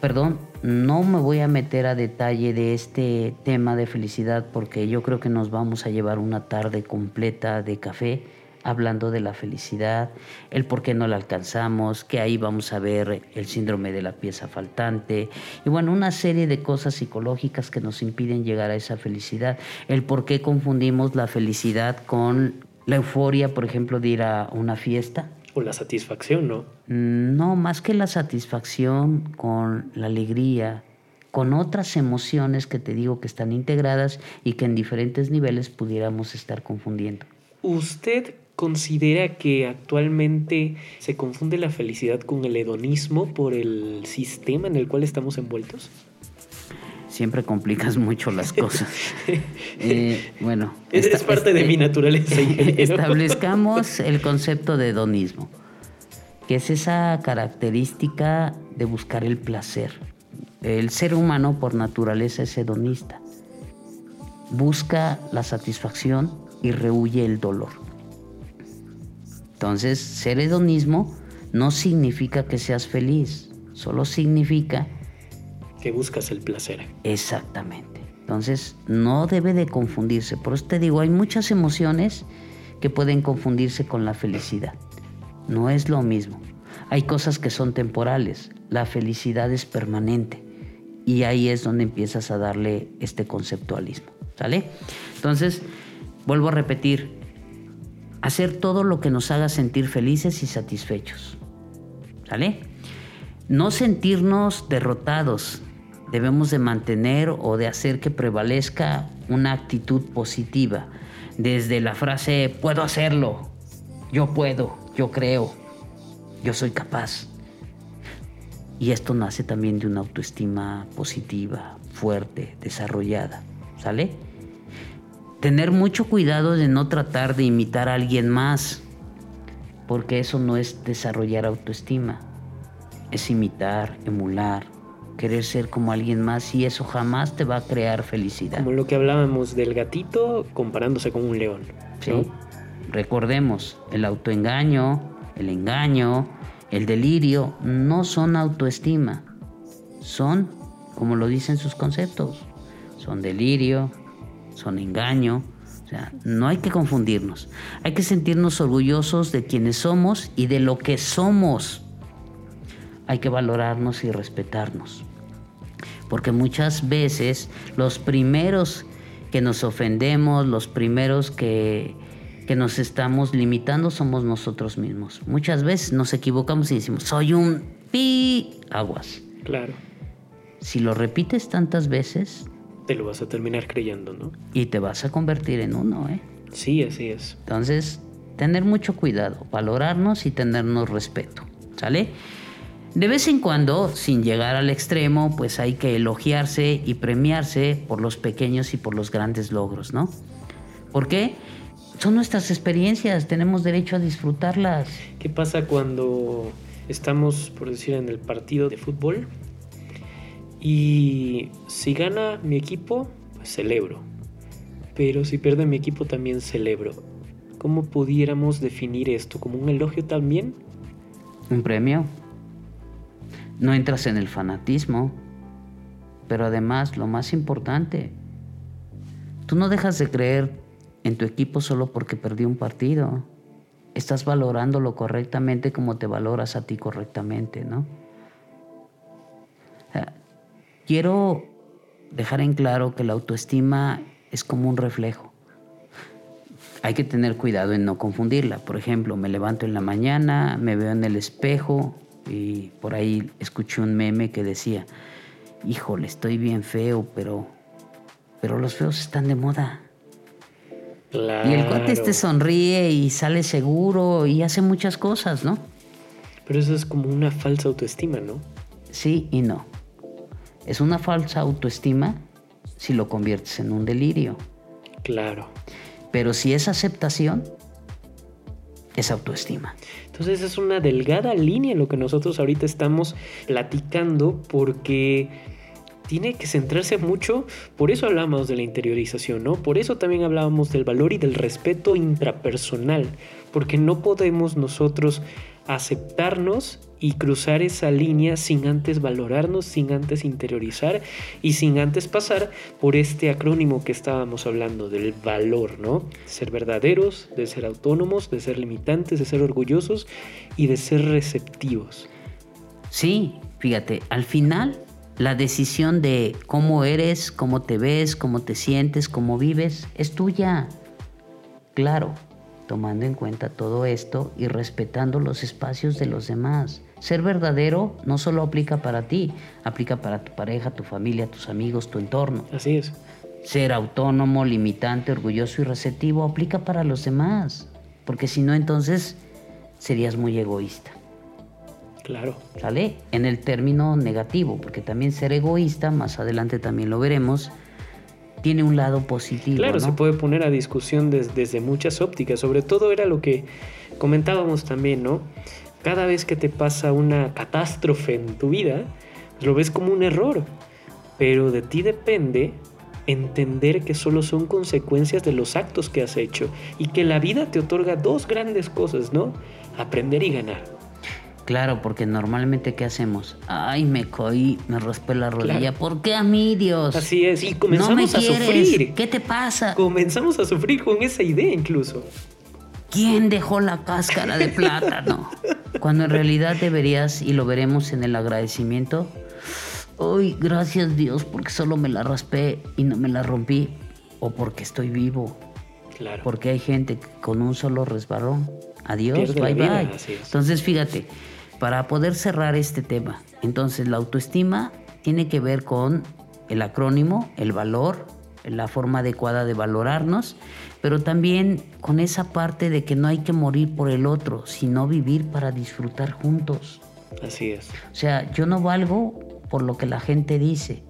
Perdón, no me voy a meter a detalle de este tema de felicidad porque yo creo que nos vamos a llevar una tarde completa de café hablando de la felicidad, el por qué no la alcanzamos, que ahí vamos a ver el síndrome de la pieza faltante y bueno, una serie de cosas psicológicas que nos impiden llegar a esa felicidad, el por qué confundimos la felicidad con la euforia, por ejemplo, de ir a una fiesta. O la satisfacción, ¿no? Mm, no, más que la satisfacción con la alegría, con otras emociones que te digo que están integradas y que en diferentes niveles pudiéramos estar confundiendo. ¿Usted considera que actualmente se confunde la felicidad con el hedonismo por el sistema en el cual estamos envueltos? siempre complicas mucho las cosas. Eh, bueno. Es, parte de mi naturaleza. Establezcamos el concepto de hedonismo, que es esa característica de buscar el placer. El ser humano por naturaleza es hedonista. Busca la satisfacción y rehuye el dolor. Entonces, ser hedonismo no significa que seas feliz, solo significa que buscas el placer. Exactamente. Entonces, no debe de confundirse. Por eso te digo, hay muchas emociones que pueden confundirse con la felicidad. No es lo mismo. Hay cosas que son temporales. La felicidad es permanente. Y ahí es donde empiezas a darle este conceptualismo. ¿Sale? Entonces, vuelvo a repetir, hacer todo lo que nos haga sentir felices y satisfechos. ¿Sale? No sentirnos derrotados, debemos de mantener o de hacer que prevalezca una actitud positiva. Desde la frase, puedo hacerlo, yo puedo, yo creo, yo soy capaz. Y esto nace también de una autoestima positiva, fuerte, desarrollada. ¿Sale? Tener mucho cuidado de no tratar de imitar a alguien más, porque eso no es desarrollar autoestima, es imitar, emular, querer ser como alguien más y eso jamás te va a crear felicidad. Como lo que hablábamos del gatito comparándose con un león. Sí. Recordemos, el autoengaño, el engaño, el delirio no son autoestima. Son, como lo dicen sus conceptos, son delirio, son engaño. O sea, no hay que confundirnos. Hay que sentirnos orgullosos de quienes somos y de lo que somos hay que valorarnos y respetarnos. Porque muchas veces los primeros que nos ofendemos, los primeros que, que nos estamos limitando somos nosotros mismos. Muchas veces nos equivocamos y decimos, soy un pi aguas. Claro. Si lo repites tantas veces... Te lo vas a terminar creyendo, ¿no? Y te vas a convertir en uno, ¿eh? Sí, así es. Entonces, tener mucho cuidado, valorarnos y tenernos respeto. ¿Sale? De vez en cuando, sin llegar al extremo, pues hay que elogiarse y premiarse por los pequeños y por los grandes logros, ¿no? ¿Por qué? son nuestras experiencias, tenemos derecho a disfrutarlas. ¿Qué pasa cuando estamos, por decir, en el partido de fútbol? Y si gana mi equipo, pues celebro. Pero si pierde mi equipo, también celebro. ¿Cómo pudiéramos definir esto? ¿Como un elogio también? Un premio. No entras en el fanatismo. Pero además, lo más importante, tú no dejas de creer en tu equipo solo porque perdió un partido. Estás valorándolo correctamente como te valoras a ti correctamente, ¿no? Quiero dejar en claro que la autoestima es como un reflejo. Hay que tener cuidado en no confundirla. Por ejemplo, me levanto en la mañana, me veo en el espejo y por ahí escuché un meme que decía, híjole, estoy bien feo, pero, pero los feos están de moda. Y el cuate este sonríe y sale seguro y hace muchas cosas, ¿no? Pero eso es como una falsa autoestima, ¿no? Sí y no. Es una falsa autoestima si lo conviertes en un delirio. Claro. Pero si es aceptación, es autoestima. Entonces es una delgada línea lo que nosotros ahorita estamos platicando porque tiene que centrarse mucho, por eso hablábamos de la interiorización, ¿no? Por eso también hablábamos del valor y del respeto intrapersonal, porque no podemos nosotros aceptarnos y cruzar esa línea sin antes valorarnos, sin antes interiorizar y sin antes pasar por este acrónimo que estábamos hablando del valor, ¿no? Ser verdaderos, de ser autónomos, de ser limitantes, de ser orgullosos y de ser receptivos. Sí, fíjate, al final la decisión de cómo eres, cómo te ves, cómo te sientes, cómo vives, es tuya. Claro, tomando en cuenta todo esto y respetando los espacios de los demás. Ser verdadero no solo aplica para ti, aplica para tu pareja, tu familia, tus amigos, tu entorno. Así es. Ser autónomo, limitante, orgulloso y receptivo aplica para los demás, porque si no entonces serías muy egoísta. Claro. ¿Sale? En el término negativo, porque también ser egoísta, más adelante también lo veremos, tiene un lado positivo. Claro, se puede poner a discusión desde muchas ópticas. Sobre todo era lo que comentábamos también, ¿no? Cada vez que te pasa una catástrofe en tu vida, lo ves como un error. Pero de ti depende entender que solo son consecuencias de los actos que has hecho y que la vida te otorga dos grandes cosas, ¿no? Aprender y ganar. Claro, porque normalmente ¿qué hacemos? Ay, me coí, me raspé la rodilla. ¿Por qué a mí, Dios? Así es, y comenzamos a sufrir. ¿Qué te pasa? Comenzamos a sufrir con esa idea incluso. ¿Quién dejó la cáscara de plátano? Cuando en realidad deberías, y lo veremos en el agradecimiento, hoy gracias Dios porque solo me la raspé y no me la rompí, o porque estoy vivo. Claro. Porque hay gente que con un solo resbalón, adiós, bye bye. Entonces fíjate, para poder cerrar este tema. Entonces la autoestima tiene que ver con el acrónimo, el valor, la forma adecuada de valorarnos, pero también con esa parte de que no hay que morir por el otro, sino vivir para disfrutar juntos. Así es. O sea, yo no valgo por lo que la gente dice,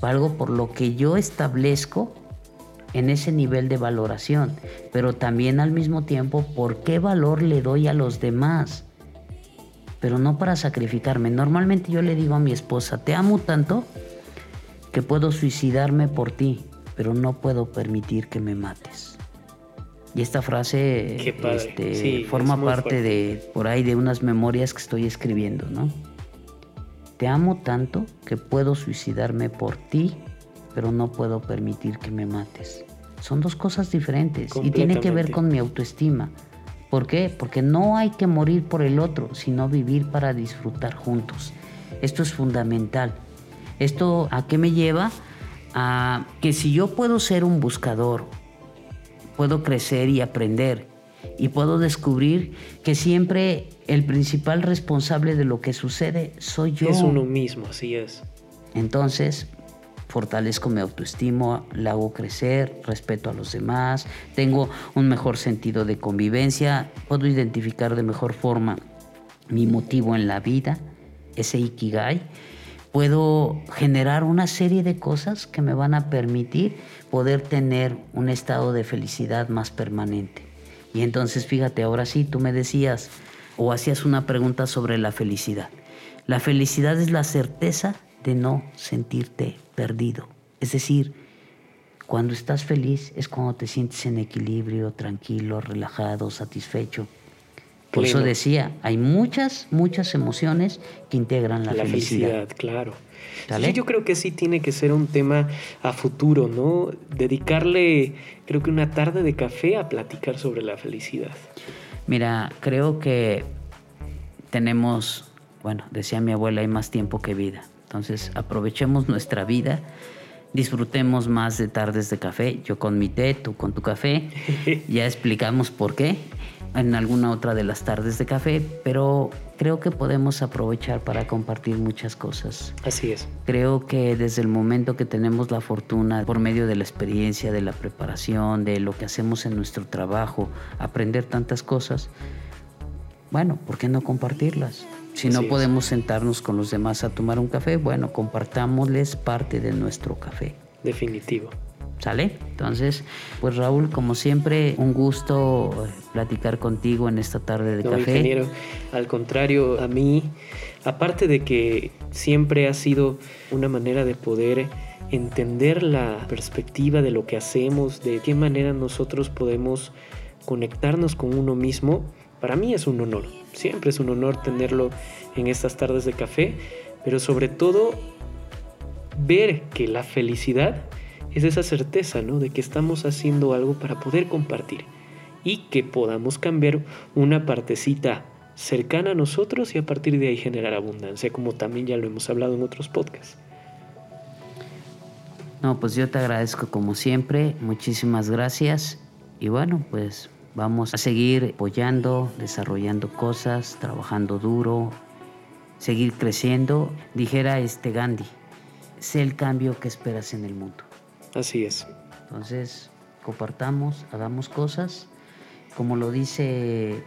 valgo por lo que yo establezco en ese nivel de valoración, pero también al mismo tiempo por qué valor le doy a los demás pero no para sacrificarme. Normalmente yo le digo a mi esposa, te amo tanto que puedo suicidarme por ti, pero no puedo permitir que me mates. Y esta frase este, forma parte de por ahí de unas memorias que estoy escribiendo, ¿no? Te amo tanto que puedo suicidarme por ti, pero no puedo permitir que me mates. Son dos cosas diferentes y tiene que ver con mi autoestima. ¿Por qué? Porque no hay que morir por el otro, sino vivir para disfrutar juntos. Esto es fundamental. ¿Esto a qué me lleva? A que si yo puedo ser un buscador, puedo crecer y aprender y puedo descubrir que siempre el principal responsable de lo que sucede soy yo. Es uno mismo, así es. Entonces, fortalezco mi autoestima, la hago crecer, respeto a los demás, tengo un mejor sentido de convivencia, puedo identificar de mejor forma mi motivo en la vida, ese ikigai, puedo generar una serie de cosas que me van a permitir poder tener un estado de felicidad más permanente. Y entonces fíjate, ahora sí, tú me decías o hacías una pregunta sobre la felicidad. La felicidad es la certeza de no sentirte perdido. Es decir, cuando estás feliz es cuando te sientes en equilibrio, tranquilo, relajado, satisfecho. Por eso decía, hay muchas, muchas emociones que integran la, felicidad. felicidad. claro. Sí, yo creo que sí tiene que ser un tema a futuro, ¿no? Dedicarle, creo que una tarde de café a platicar sobre la felicidad. Mira, creo que tenemos, bueno, decía mi abuela, hay más tiempo que vida. Entonces, aprovechemos nuestra vida, disfrutemos más de tardes de café, yo con mi té, tú con tu café. ya explicamos por qué en alguna otra de las tardes de café, pero creo que podemos aprovechar para compartir muchas cosas. Así es. Creo que desde el momento que tenemos la fortuna, por medio de la experiencia, de la preparación, de lo que hacemos en nuestro trabajo, aprender tantas cosas, bueno, ¿por qué no compartirlas? Si no podemos sentarnos con los demás a tomar un café, bueno, compartámosles parte de nuestro café. Definitivo. ¿Sale? Entonces, pues Raúl, como siempre, un gusto eh, platicar contigo en esta tarde de no, café. Ingeniero, al contrario, a mí, aparte de que siempre ha sido una manera de poder entender la perspectiva de lo que hacemos, de qué manera nosotros podemos conectarnos con uno mismo, para mí es un honor. Siempre es un honor tenerlo en estas tardes de café, pero sobre todo ver que la felicidad es esa certeza, ¿no? De que estamos haciendo algo para poder compartir y que podamos cambiar una partecita cercana a nosotros y a partir de ahí generar abundancia, como también ya lo hemos hablado en otros podcasts. No, pues yo te agradezco como siempre, muchísimas gracias y bueno, pues vamos a seguir apoyando, desarrollando cosas, trabajando duro, seguir creciendo. Dijera este Gandhi, sé el cambio que esperas en el mundo. Así es. Entonces, compartamos, hagamos cosas. Como lo dice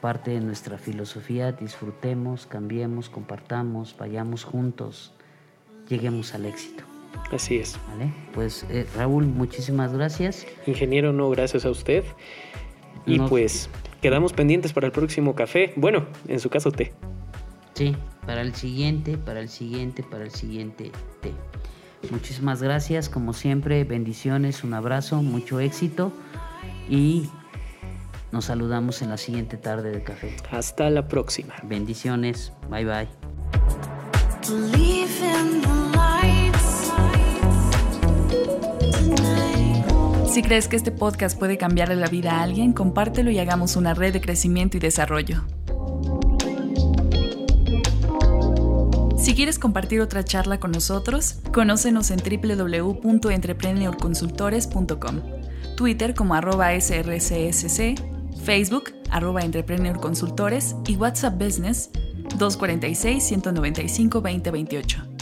parte de nuestra filosofía, disfrutemos, cambiemos, compartamos, vayamos juntos, lleguemos al éxito. Así es. ¿Vale? Pues eh, Raúl, muchísimas gracias. Ingeniero, no, gracias a usted. Y pues quedamos pendientes para el próximo café. Bueno, en su caso té. Sí, para el siguiente, para el siguiente, para el siguiente té. Muchísimas gracias, como siempre, bendiciones, un abrazo, mucho éxito y nos saludamos en la siguiente tarde de café. Hasta la próxima. Bendiciones, bye bye. Si crees que este podcast puede cambiarle la vida a alguien, compártelo y hagamos una red de crecimiento y desarrollo. Si quieres compartir otra charla con nosotros, conócenos en www.entrepreneurconsultores.com, Twitter como arroba srcsc, Facebook arroba entrepreneurconsultores y WhatsApp Business 246 195 2028.